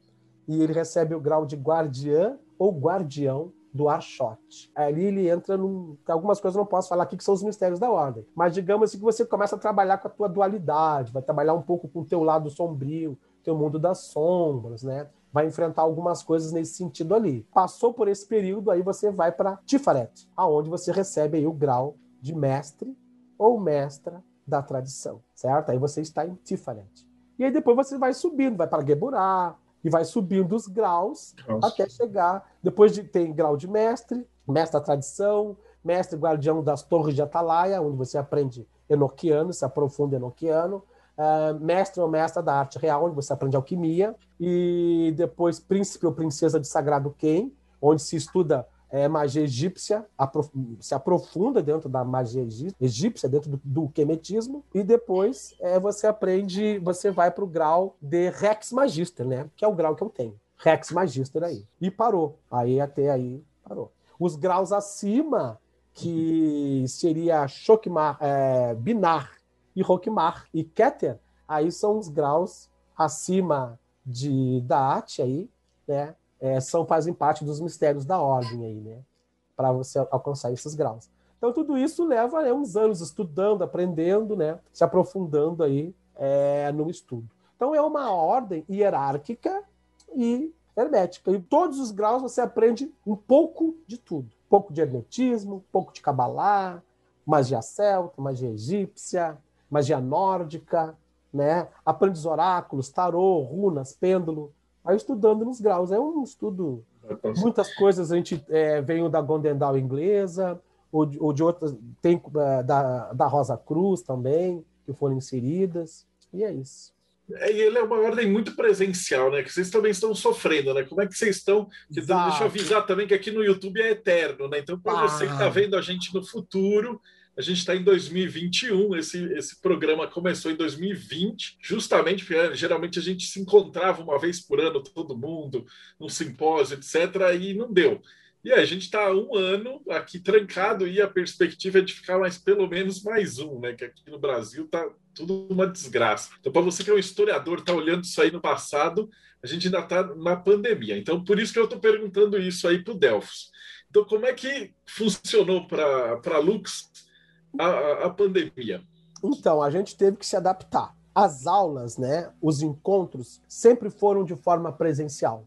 Speaker 2: E ele recebe o grau de guardiã ou guardião do Arshot. Ali ele entra num. Algumas coisas eu não posso falar aqui que são os mistérios da ordem. Mas digamos assim que você começa a trabalhar com a tua dualidade, vai trabalhar um pouco com o teu lado sombrio, teu mundo das sombras, né? Vai enfrentar algumas coisas nesse sentido ali. Passou por esse período, aí você vai para Tiferet, aonde você recebe aí o grau de mestre ou mestra da tradição, certo? Aí você está em Tiferet. E aí depois você vai subindo, vai para Geburá, e vai subindo os graus Nossa. até chegar. Depois de tem grau de mestre, mestre da tradição, mestre guardião das torres de Atalaia, onde você aprende enoquiano, se aprofunda enoquiano. uh, mestre ou mestra da arte real, onde você aprende alquimia, e depois príncipe ou princesa de Sagrado Quem, onde se estuda é, magia egípcia, se aprofunda dentro da magia egípcia, dentro do, do quemetismo, e depois é, você aprende, você vai para o grau de Rex Magister, né? Que é o grau que eu tenho. Rex Magister aí. E parou. Aí até aí parou. Os graus acima, que seria Chokmar, é, Binar e Rokmar e Keter, aí são os graus acima de Daat aí, né? É, são fazem parte dos mistérios da ordem aí, né? Para você alcançar esses graus. Então tudo isso leva né, uns anos estudando, aprendendo, né? Se aprofundando aí é, no estudo. Então é uma ordem hierárquica e hermética. E todos os graus você aprende um pouco de tudo. Um pouco de hermetismo, um pouco de cabalá, magia celta, magia egípcia, magia nórdica, né? Aprende os oráculos, tarô, runas, pêndulo, Aí estudando nos graus. É um estudo. Muitas coisas a gente é, veio da Gondendal inglesa, ou de, ou de outras. Tem é, da, da Rosa Cruz também, que foram inseridas. E é isso.
Speaker 1: É, e ele é uma ordem muito presencial, né? Que vocês também estão sofrendo, né? Como é que vocês estão? Deixa eu avisar também que aqui no YouTube é eterno, né? Então, para ah. você que está vendo a gente no futuro, a gente está em 2021, esse, esse programa começou em 2020, justamente porque é, geralmente a gente se encontrava uma vez por ano, todo mundo, num simpósio, etc., e não deu. E a gente está um ano aqui trancado e a perspectiva é de ficar mais pelo menos mais um, né? Que aqui no Brasil está tudo uma desgraça. Então, para você que é um historiador, está olhando isso aí no passado, a gente ainda está na pandemia. Então, por isso que eu estou perguntando isso aí para o Delfos. Então, como é que funcionou para a Lux a, a pandemia?
Speaker 2: Então, a gente teve que se adaptar. As aulas, né, os encontros, sempre foram de forma presencial.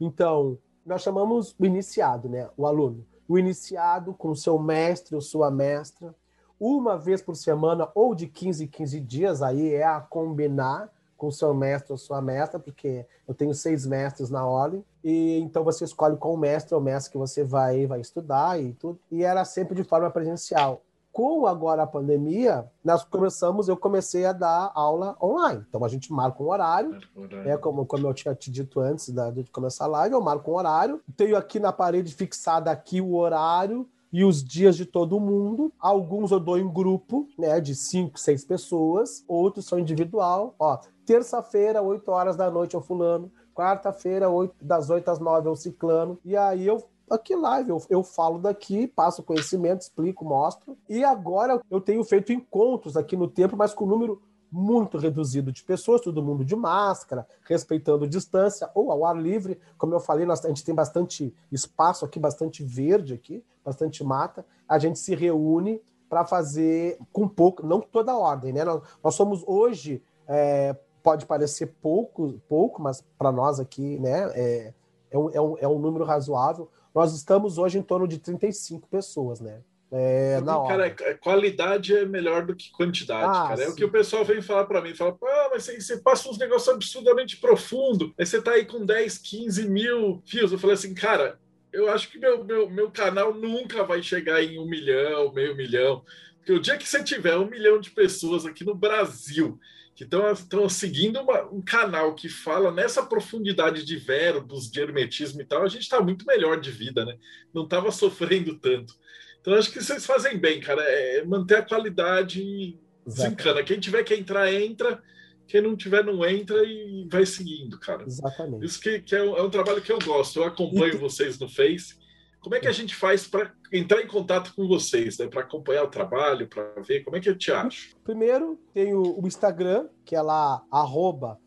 Speaker 2: Então, nós chamamos o iniciado, né, o aluno. O iniciado com seu mestre ou sua mestra, uma vez por semana ou de 15 em 15 dias, aí é a combinar com seu mestre ou sua mestra, porque eu tenho seis mestres na ordem, e então você escolhe qual mestre ou mestre que você vai, vai estudar e tudo. E era sempre de forma presencial com agora a pandemia, nós começamos, eu comecei a dar aula online. Então a gente marca um horário, é como, como eu tinha te dito antes da, de começar a live, eu marco um horário, tenho aqui na parede fixada aqui o horário e os dias de todo mundo. Alguns eu dou em grupo, né, de cinco, seis pessoas, outros são individual. Ó, terça-feira, 8 horas da noite é o fulano, quarta-feira, das 8 às 9 é o ciclano. E aí eu aqui live. Eu, eu falo daqui, passo conhecimento, explico, mostro. E agora eu tenho feito encontros aqui no tempo, mas com número muito reduzido de pessoas, todo mundo de máscara, respeitando distância, ou ao ar livre. Como eu falei, nós, a gente tem bastante espaço aqui, bastante verde aqui, bastante mata. A gente se reúne para fazer com pouco, não toda a ordem, né? Nós, nós somos hoje, é, pode parecer pouco, pouco mas para nós aqui, né, é, é, um, é, um, é um número razoável. Nós estamos hoje em torno de 35 pessoas, né?
Speaker 1: É, na cara, é, qualidade é melhor do que quantidade, ah, cara. É o que o pessoal vem falar para mim. Fala, ah, mas você, você, passa uns negócios absurdamente profundo. Aí você tá aí com 10, 15 mil fios. Eu falei assim, cara, eu acho que meu, meu, meu canal nunca vai chegar em um milhão, meio milhão. Porque o dia que você tiver um milhão de pessoas aqui no Brasil que estão seguindo uma, um canal que fala nessa profundidade de verbos, de hermetismo e tal, a gente está muito melhor de vida, né? Não estava sofrendo tanto. Então, acho que vocês fazem bem, cara. É manter a qualidade desencana. Quem tiver que entrar, entra. Quem não tiver, não entra e vai seguindo, cara.
Speaker 2: Exatamente.
Speaker 1: Isso que, que é, um, é, um, trabalho que eu gosto. Eu acompanho vocês no Face. Como é que a gente faz para entrar em contato com vocês, né? Para acompanhar o trabalho, para ver como é que eu te acho?
Speaker 2: Primeiro, tem o, Instagram, que é lá,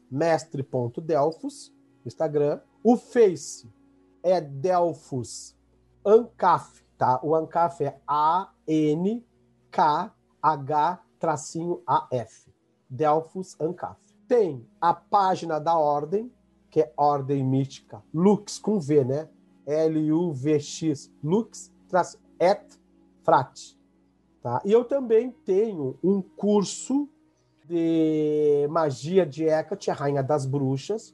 Speaker 2: mestre.delfos, Instagram. O Face é Delfos Ancaf, tá? O Ancaf é A-N-K-H-A-F. Delfos Ancaf. Tem a página da Ordem, que é Ordem Mística, Lux com V, né? L-U-V-X, Lux, et frat. Tá? E eu também tenho um curso de magia de Hecate, a Rainha das Bruxas,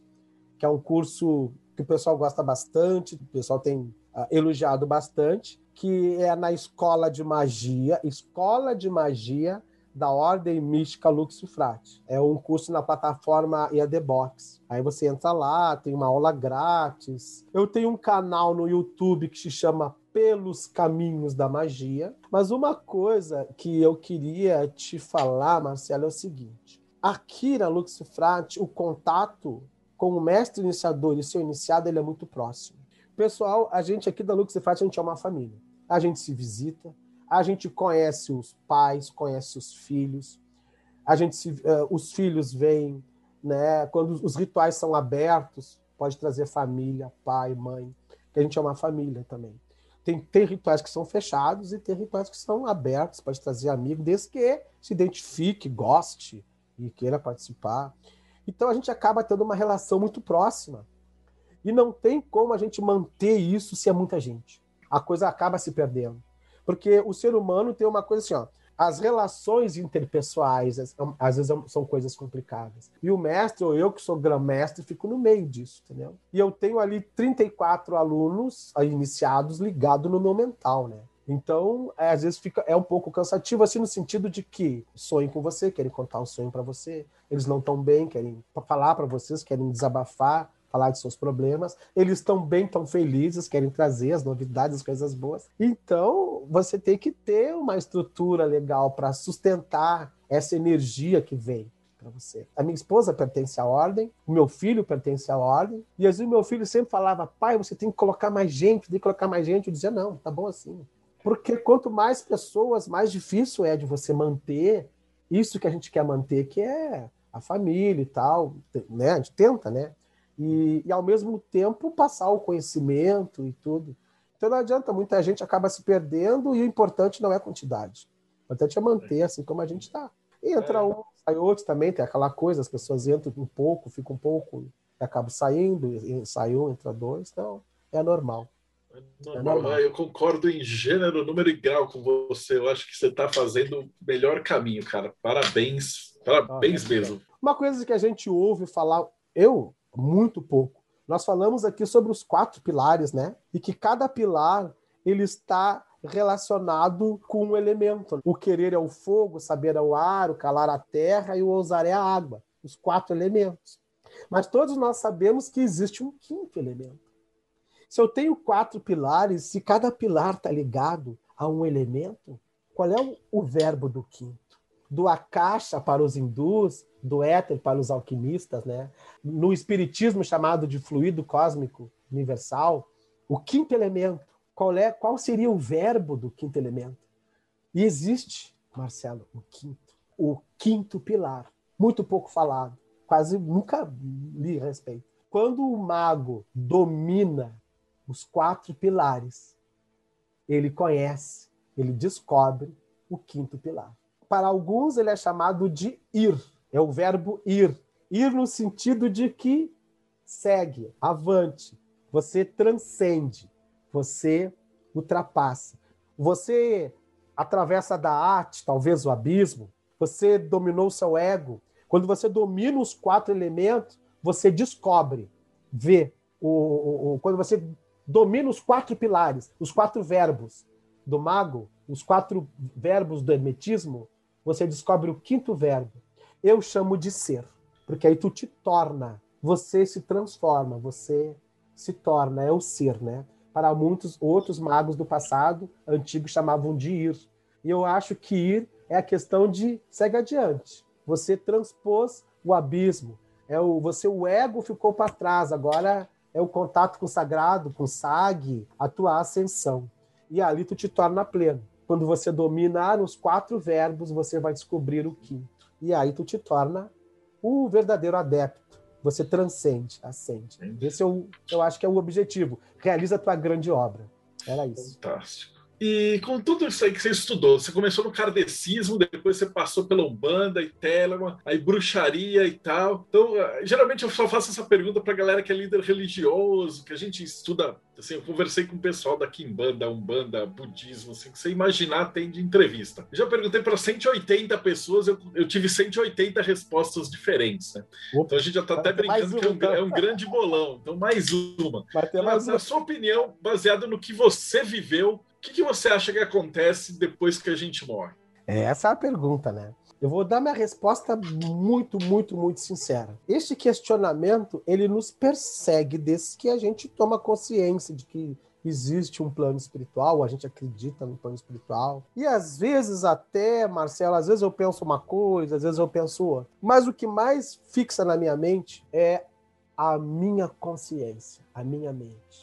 Speaker 2: que é um curso que o pessoal gosta bastante, o pessoal tem uh, elogiado bastante, que é na Escola de Magia, Escola de Magia da Ordem Mística Luxifrate. É um curso na plataforma EAD Box. Aí você entra lá, tem uma aula grátis. Eu tenho um canal no YouTube que se chama Pelos Caminhos da Magia. Mas uma coisa que eu queria te falar, Marcelo, é o seguinte. Aqui na Luxifrate, o contato com o mestre iniciador e seu iniciado ele é muito próximo. Pessoal, a gente aqui da Luxifrate, a gente é uma família. A gente se visita, a gente conhece os pais, conhece os filhos, a gente se, uh, os filhos vêm, né? Quando os rituais são abertos, pode trazer família, pai, mãe, que a gente é uma família também. Tem, tem rituais que são fechados e tem rituais que são abertos, pode trazer amigo, desde que se identifique, goste e queira participar. Então a gente acaba tendo uma relação muito próxima. E não tem como a gente manter isso se é muita gente. A coisa acaba se perdendo. Porque o ser humano tem uma coisa assim, ó, as relações interpessoais às vezes são coisas complicadas. E o mestre, ou eu que sou grão-mestre, fico no meio disso, entendeu? E eu tenho ali 34 alunos iniciados ligados no meu mental, né? Então, é, às vezes fica é um pouco cansativo assim no sentido de que sonham com você, querem contar um sonho para você, eles não estão bem, querem falar para vocês, querem desabafar, falar de seus problemas. Eles estão bem, tão felizes, querem trazer as novidades, as coisas boas. Então, você tem que ter uma estrutura legal para sustentar essa energia que vem para você. A minha esposa pertence à ordem, o meu filho pertence à ordem, e às vezes meu filho sempre falava: pai, você tem que colocar mais gente, tem que colocar mais gente. Eu dizia: não, tá bom assim. Porque quanto mais pessoas, mais difícil é de você manter isso que a gente quer manter, que é a família e tal, né? A gente tenta, né? E, e, ao mesmo tempo passar o conhecimento e tudo. Então não adianta, muita gente acaba se perdendo e o importante não é a quantidade. O importante é manter assim como a gente está. Entra é. um, sai outro também, tem aquela coisa, as pessoas entram um pouco, ficam um pouco, e acabam saindo, sai um, entra dois, então é normal.
Speaker 1: É normal. Eu concordo em gênero, número e grau com você. Eu acho que você está fazendo o melhor caminho, cara. Parabéns, parabéns ah, é mesmo.
Speaker 2: Uma coisa que a gente ouve falar, eu muito pouco. Nós falamos aqui sobre os quatro pilares, né? E que cada pilar ele está relacionado com um elemento. O querer é o fogo, o saber é o ar, o calar a terra e o ousar é a água. Os quatro elementos. Mas todos nós sabemos que existe um quinto elemento. Se eu tenho quatro pilares, se cada pilar está ligado a um elemento, qual é o, o verbo do quinto? Do akasha para os hindus, do éter para os alquimistas, né? No espiritismo chamado de fluido cósmico universal, o quinto elemento, qual é, qual seria o verbo do quinto elemento? E existe, Marcelo, o quinto, o quinto pilar, muito pouco falado, quase nunca li a respeito. Quando o mago domina os quatro pilares, ele conhece, ele descobre o quinto pilar. Para alguns, ele é chamado de ir, é o verbo ir. Ir no sentido de que segue, avante. Você transcende, você ultrapassa. Você atravessa da arte, talvez o abismo. Você dominou seu ego. Quando você domina os quatro elementos, você descobre, vê. O, o, o, quando você domina os quatro pilares, os quatro verbos do mago, os quatro verbos do hermetismo, você descobre o quinto verbo, eu chamo de ser, porque aí tu te torna, você se transforma, você se torna, é o ser, né? Para muitos outros magos do passado antigo chamavam de ir. E eu acho que ir é a questão de segue adiante. Você transpôs o abismo. É o você o ego ficou para trás, agora é o contato com o sagrado, com o sag, a tua ascensão. E ali tu te torna pleno. Quando você dominar os quatro verbos, você vai descobrir o quinto. E aí tu te torna o verdadeiro adepto. Você transcende, ascende. Esse é o, eu acho que é o objetivo. Realiza a tua grande obra. Era isso.
Speaker 1: Fantástico. E com tudo isso aí que você estudou, você começou no kardecismo, depois você passou pela Umbanda e Telema, aí bruxaria e tal. Então, eh, geralmente eu só faço essa pergunta pra galera que é líder religioso, que a gente estuda. Assim, eu conversei com o pessoal da Kimbanda, Umbanda, Budismo, assim, que você imaginar tem de entrevista. Eu já perguntei para 180 pessoas, eu, eu, tive 180 respostas diferentes, né? Opa, então a gente já tá até brincando que é um, então. é um, grande bolão. Então, mais uma. Ter mais uma. sua opinião, baseada no que você viveu, que, que você acha que acontece depois que a gente morre?
Speaker 2: É, essa é a pergunta, né? Eu vou dar minha resposta muito, muito, muito sincera. Este questionamento, ele nos persegue desde que a gente toma consciência de que existe um plano espiritual, a gente acredita no plano espiritual. E às vezes até, Marcelo, às vezes eu penso uma coisa, às vezes eu penso outra. Mas o que mais fixa na minha mente é a minha consciência, a minha mente.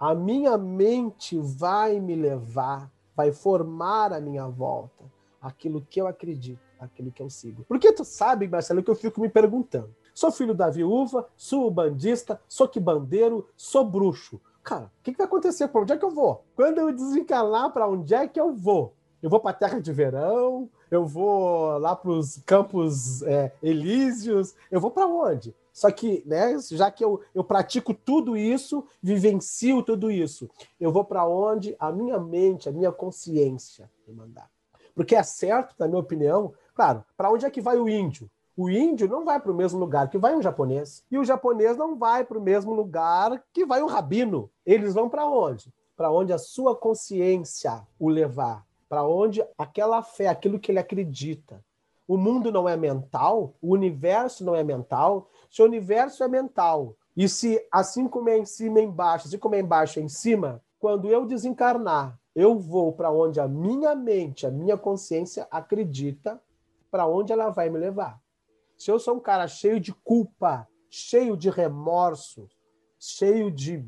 Speaker 2: A minha mente vai me levar, vai formar a minha volta, aquilo que eu acredito, aquilo que eu sigo. Porque tu sabe, Marcelo, que eu fico me perguntando. Sou filho da viúva, sou bandista, sou que bandeiro, sou bruxo. Cara, o que, que vai acontecer? Para onde é que eu vou? Quando eu desencanar, para onde é que eu vou? Eu vou para a terra de verão? Eu vou lá para os campos é, elíseos? Eu vou para onde? Só que, né, já que eu, eu pratico tudo isso, vivencio tudo isso, eu vou para onde a minha mente, a minha consciência me mandar. Porque é certo, na minha opinião, claro, para onde é que vai o índio? O índio não vai para o mesmo lugar que vai um japonês. E o japonês não vai para o mesmo lugar que vai um rabino. Eles vão para onde? Para onde a sua consciência o levar. Para onde aquela fé, aquilo que ele acredita. O mundo não é mental, o universo não é mental. Se o universo é mental, e se assim como é em cima é embaixo, assim como é embaixo é em cima, quando eu desencarnar, eu vou para onde a minha mente, a minha consciência acredita, para onde ela vai me levar. Se eu sou um cara cheio de culpa, cheio de remorso, cheio de.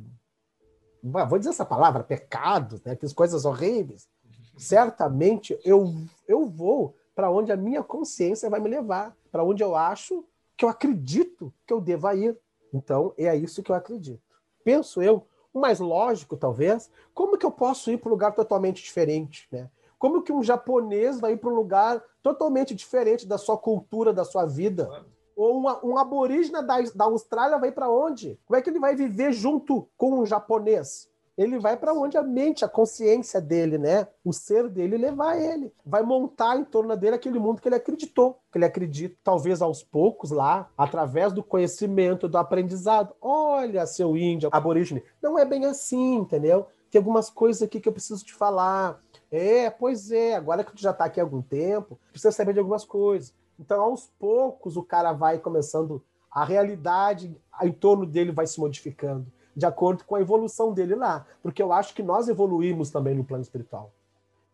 Speaker 2: Vou dizer essa palavra, pecado, né? Aquelas coisas horríveis. Certamente eu, eu vou para onde a minha consciência vai me levar, para onde eu acho que eu acredito que eu deva ir. Então, é isso que eu acredito. Penso eu, o mais lógico, talvez, como que eu posso ir para um lugar totalmente diferente, né? Como que um japonês vai ir para um lugar totalmente diferente da sua cultura, da sua vida? Ou uma, um aborígene da, da Austrália vai para onde? Como é que ele vai viver junto com um japonês? Ele vai para onde a mente, a consciência dele, né? O ser dele levar ele. Vai montar em torno dele aquele mundo que ele acreditou, que ele acredita, talvez aos poucos lá, através do conhecimento, do aprendizado. Olha, seu índio, aborígene, não é bem assim, entendeu? Tem algumas coisas aqui que eu preciso te falar. É, pois é, agora que tu já está aqui há algum tempo, precisa saber de algumas coisas. Então, aos poucos, o cara vai começando, a realidade em torno dele vai se modificando, de acordo com a evolução dele lá. Porque eu acho que nós evoluímos também no plano espiritual.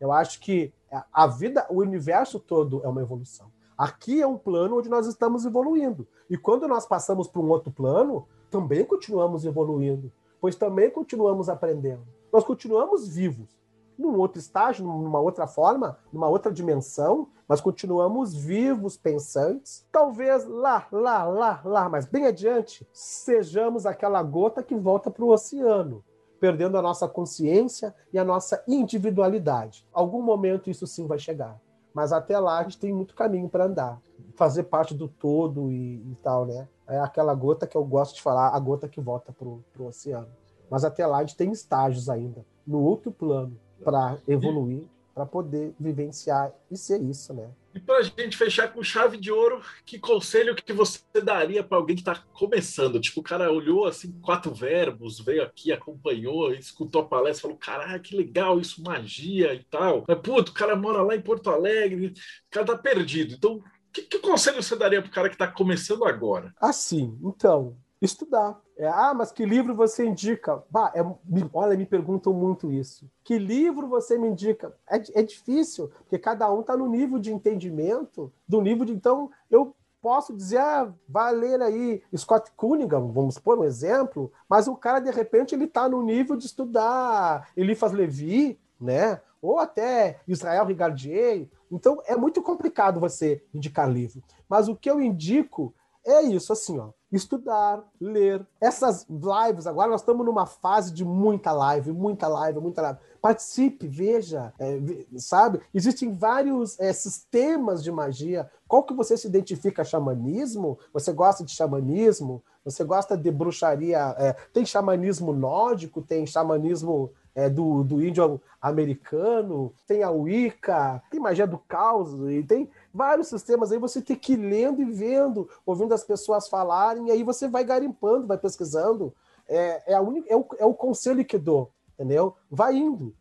Speaker 2: Eu acho que a vida, o universo todo é uma evolução. Aqui é um plano onde nós estamos evoluindo. E quando nós passamos para um outro plano, também continuamos evoluindo, pois também continuamos aprendendo. Nós continuamos vivos num outro estágio, numa outra forma, numa outra dimensão, mas continuamos vivos, pensantes. Talvez lá, lá, lá, lá, mas bem adiante, sejamos aquela gota que volta para o oceano, perdendo a nossa consciência e a nossa individualidade. Algum momento isso sim vai chegar. Mas até lá a gente tem muito caminho para andar, fazer parte do todo e, e, tal, né? É aquela gota que eu gosto de falar, a gota que volta para o oceano. Mas até lá a gente tem estágios ainda, no outro plano para evoluir, para poder vivenciar e ser isso, né?
Speaker 1: E para a gente fechar com chave de ouro, que conselho que você daria para alguém que está começando? Tipo, o cara olhou assim, quatro verbos, veio aqui, acompanhou, escutou a palestra, falou: caralho, que legal isso, magia e tal. Mas, puto, o cara mora lá em Porto Alegre, o cara tá perdido. Então, que, que conselho você daria para o cara que está começando agora?
Speaker 2: Assim, então, estudar. É, ah, mas que livro você indica? Bah, é, me, olha, me perguntam muito isso. Que livro você me indica? É, é difícil, porque cada um está no nível de entendimento, do nível de. Então, eu posso dizer, ah, vai ler aí Scott Cunningham, vamos pôr um exemplo, mas o cara, de repente, ele está no nível de estudar Eliphas Levi, né? Ou até Israel Rigardier. Então, é muito complicado você indicar livro. Mas o que eu indico é isso, assim, ó estudar, ler. Essas lives, agora nós estamos numa fase de muita live, muita live, muita live. Participe, veja, é, sabe? Existem vários é, sistemas de magia. Qual que você se identifica? Xamanismo? Você gosta de xamanismo? Você gosta de bruxaria? É, tem xamanismo nórdico, tem xamanismo é, do, do índio americano, tem a Wicca, tem magia do caos, e tem vários sistemas aí você tem que ir lendo e vendo, ouvindo as pessoas falarem, e aí você vai garimpando, vai pesquisando. É, é, a única, é, o, é o conselho que dou, entendeu? Vai indo.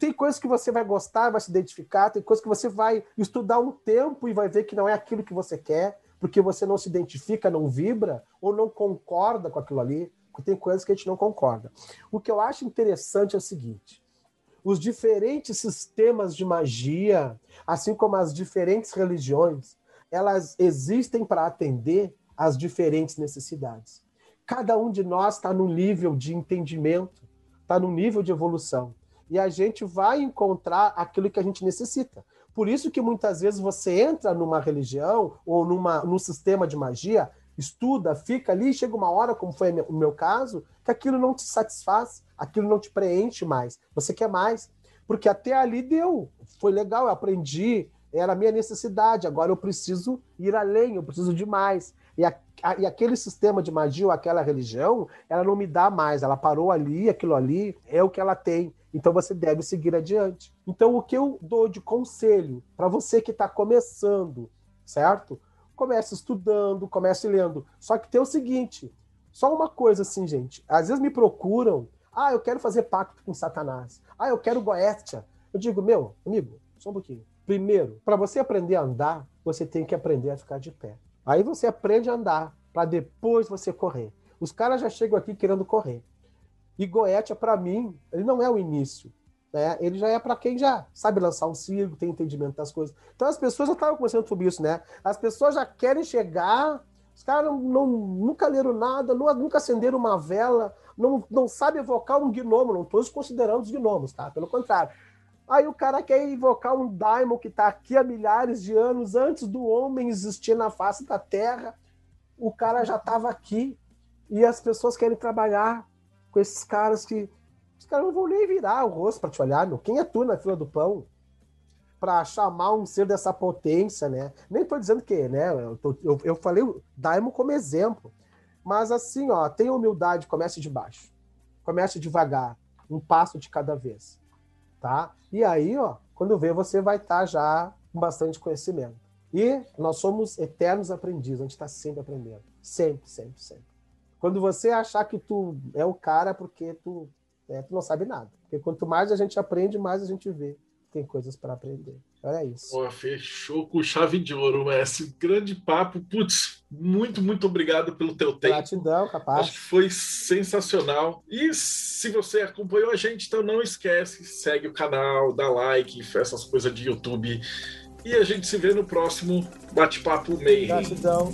Speaker 2: Tem coisas que você vai gostar, vai se identificar, tem coisas que você vai estudar um tempo e vai ver que não é aquilo que você quer, porque você não se identifica, não vibra ou não concorda com aquilo ali, porque tem coisas que a gente não concorda. O que eu acho interessante é o seguinte: os diferentes sistemas de magia, assim como as diferentes religiões, elas existem para atender às diferentes necessidades. Cada um de nós está num nível de entendimento, está num nível de evolução. E a gente vai encontrar aquilo que a gente necessita. Por isso que muitas vezes você entra numa religião ou numa, num sistema de magia, estuda, fica ali, chega uma hora, como foi o meu caso, que aquilo não te satisfaz, aquilo não te preenche mais. Você quer mais. Porque até ali deu, foi legal, eu aprendi, era a minha necessidade, agora eu preciso ir além, eu preciso de mais. E, a, a, e aquele sistema de magia ou aquela religião, ela não me dá mais, ela parou ali, aquilo ali é o que ela tem. Então você deve seguir adiante. Então, o que eu dou de conselho para você que está começando, certo? Comece estudando, comece lendo. Só que tem o seguinte: só uma coisa assim, gente. Às vezes me procuram. Ah, eu quero fazer pacto com Satanás. Ah, eu quero Goetia. Eu digo, meu, amigo, só um pouquinho. Primeiro, para você aprender a andar, você tem que aprender a ficar de pé. Aí você aprende a andar, para depois você correr. Os caras já chegam aqui querendo correr. E Goetia, para mim, ele não é o início. Né? Ele já é para quem já sabe lançar um circo, tem entendimento das coisas. Então as pessoas já estavam conversando sobre isso, né? As pessoas já querem chegar, os caras não, não, nunca leram nada, nunca acenderam uma vela, não, não sabem evocar um gnomo, não estou considerando os gnomos, tá? Pelo contrário. Aí o cara quer invocar um daimon que está aqui há milhares de anos, antes do homem existir na face da Terra. O cara já estava aqui e as pessoas querem trabalhar com esses caras que. Os caras não vão nem virar o rosto para te olhar, meu. Quem é tu na fila do pão? Para chamar um ser dessa potência, né? Nem tô dizendo que, né? Eu, tô, eu, eu falei o Daimon como exemplo. Mas assim, ó, tenha humildade, comece de baixo. Comece devagar, um passo de cada vez. Tá? E aí, ó, quando vê, você vai estar tá já com bastante conhecimento. E nós somos eternos aprendizes, a gente está sempre aprendendo. Sempre, sempre, sempre. Quando você achar que tu é o cara, porque tu, é, tu não sabe nada. Porque quanto mais a gente aprende, mais a gente vê. Tem coisas para aprender. Olha isso.
Speaker 1: Pô, fechou com chave de ouro, Messi. Grande papo. Putz, muito, muito obrigado pelo teu tempo.
Speaker 2: Gratidão, capaz.
Speaker 1: Acho que foi sensacional. E se você acompanhou a gente, então não esquece, segue o canal, dá like, essas coisas de YouTube. E a gente se vê no próximo Bate-Papo Meio.
Speaker 2: Gratidão.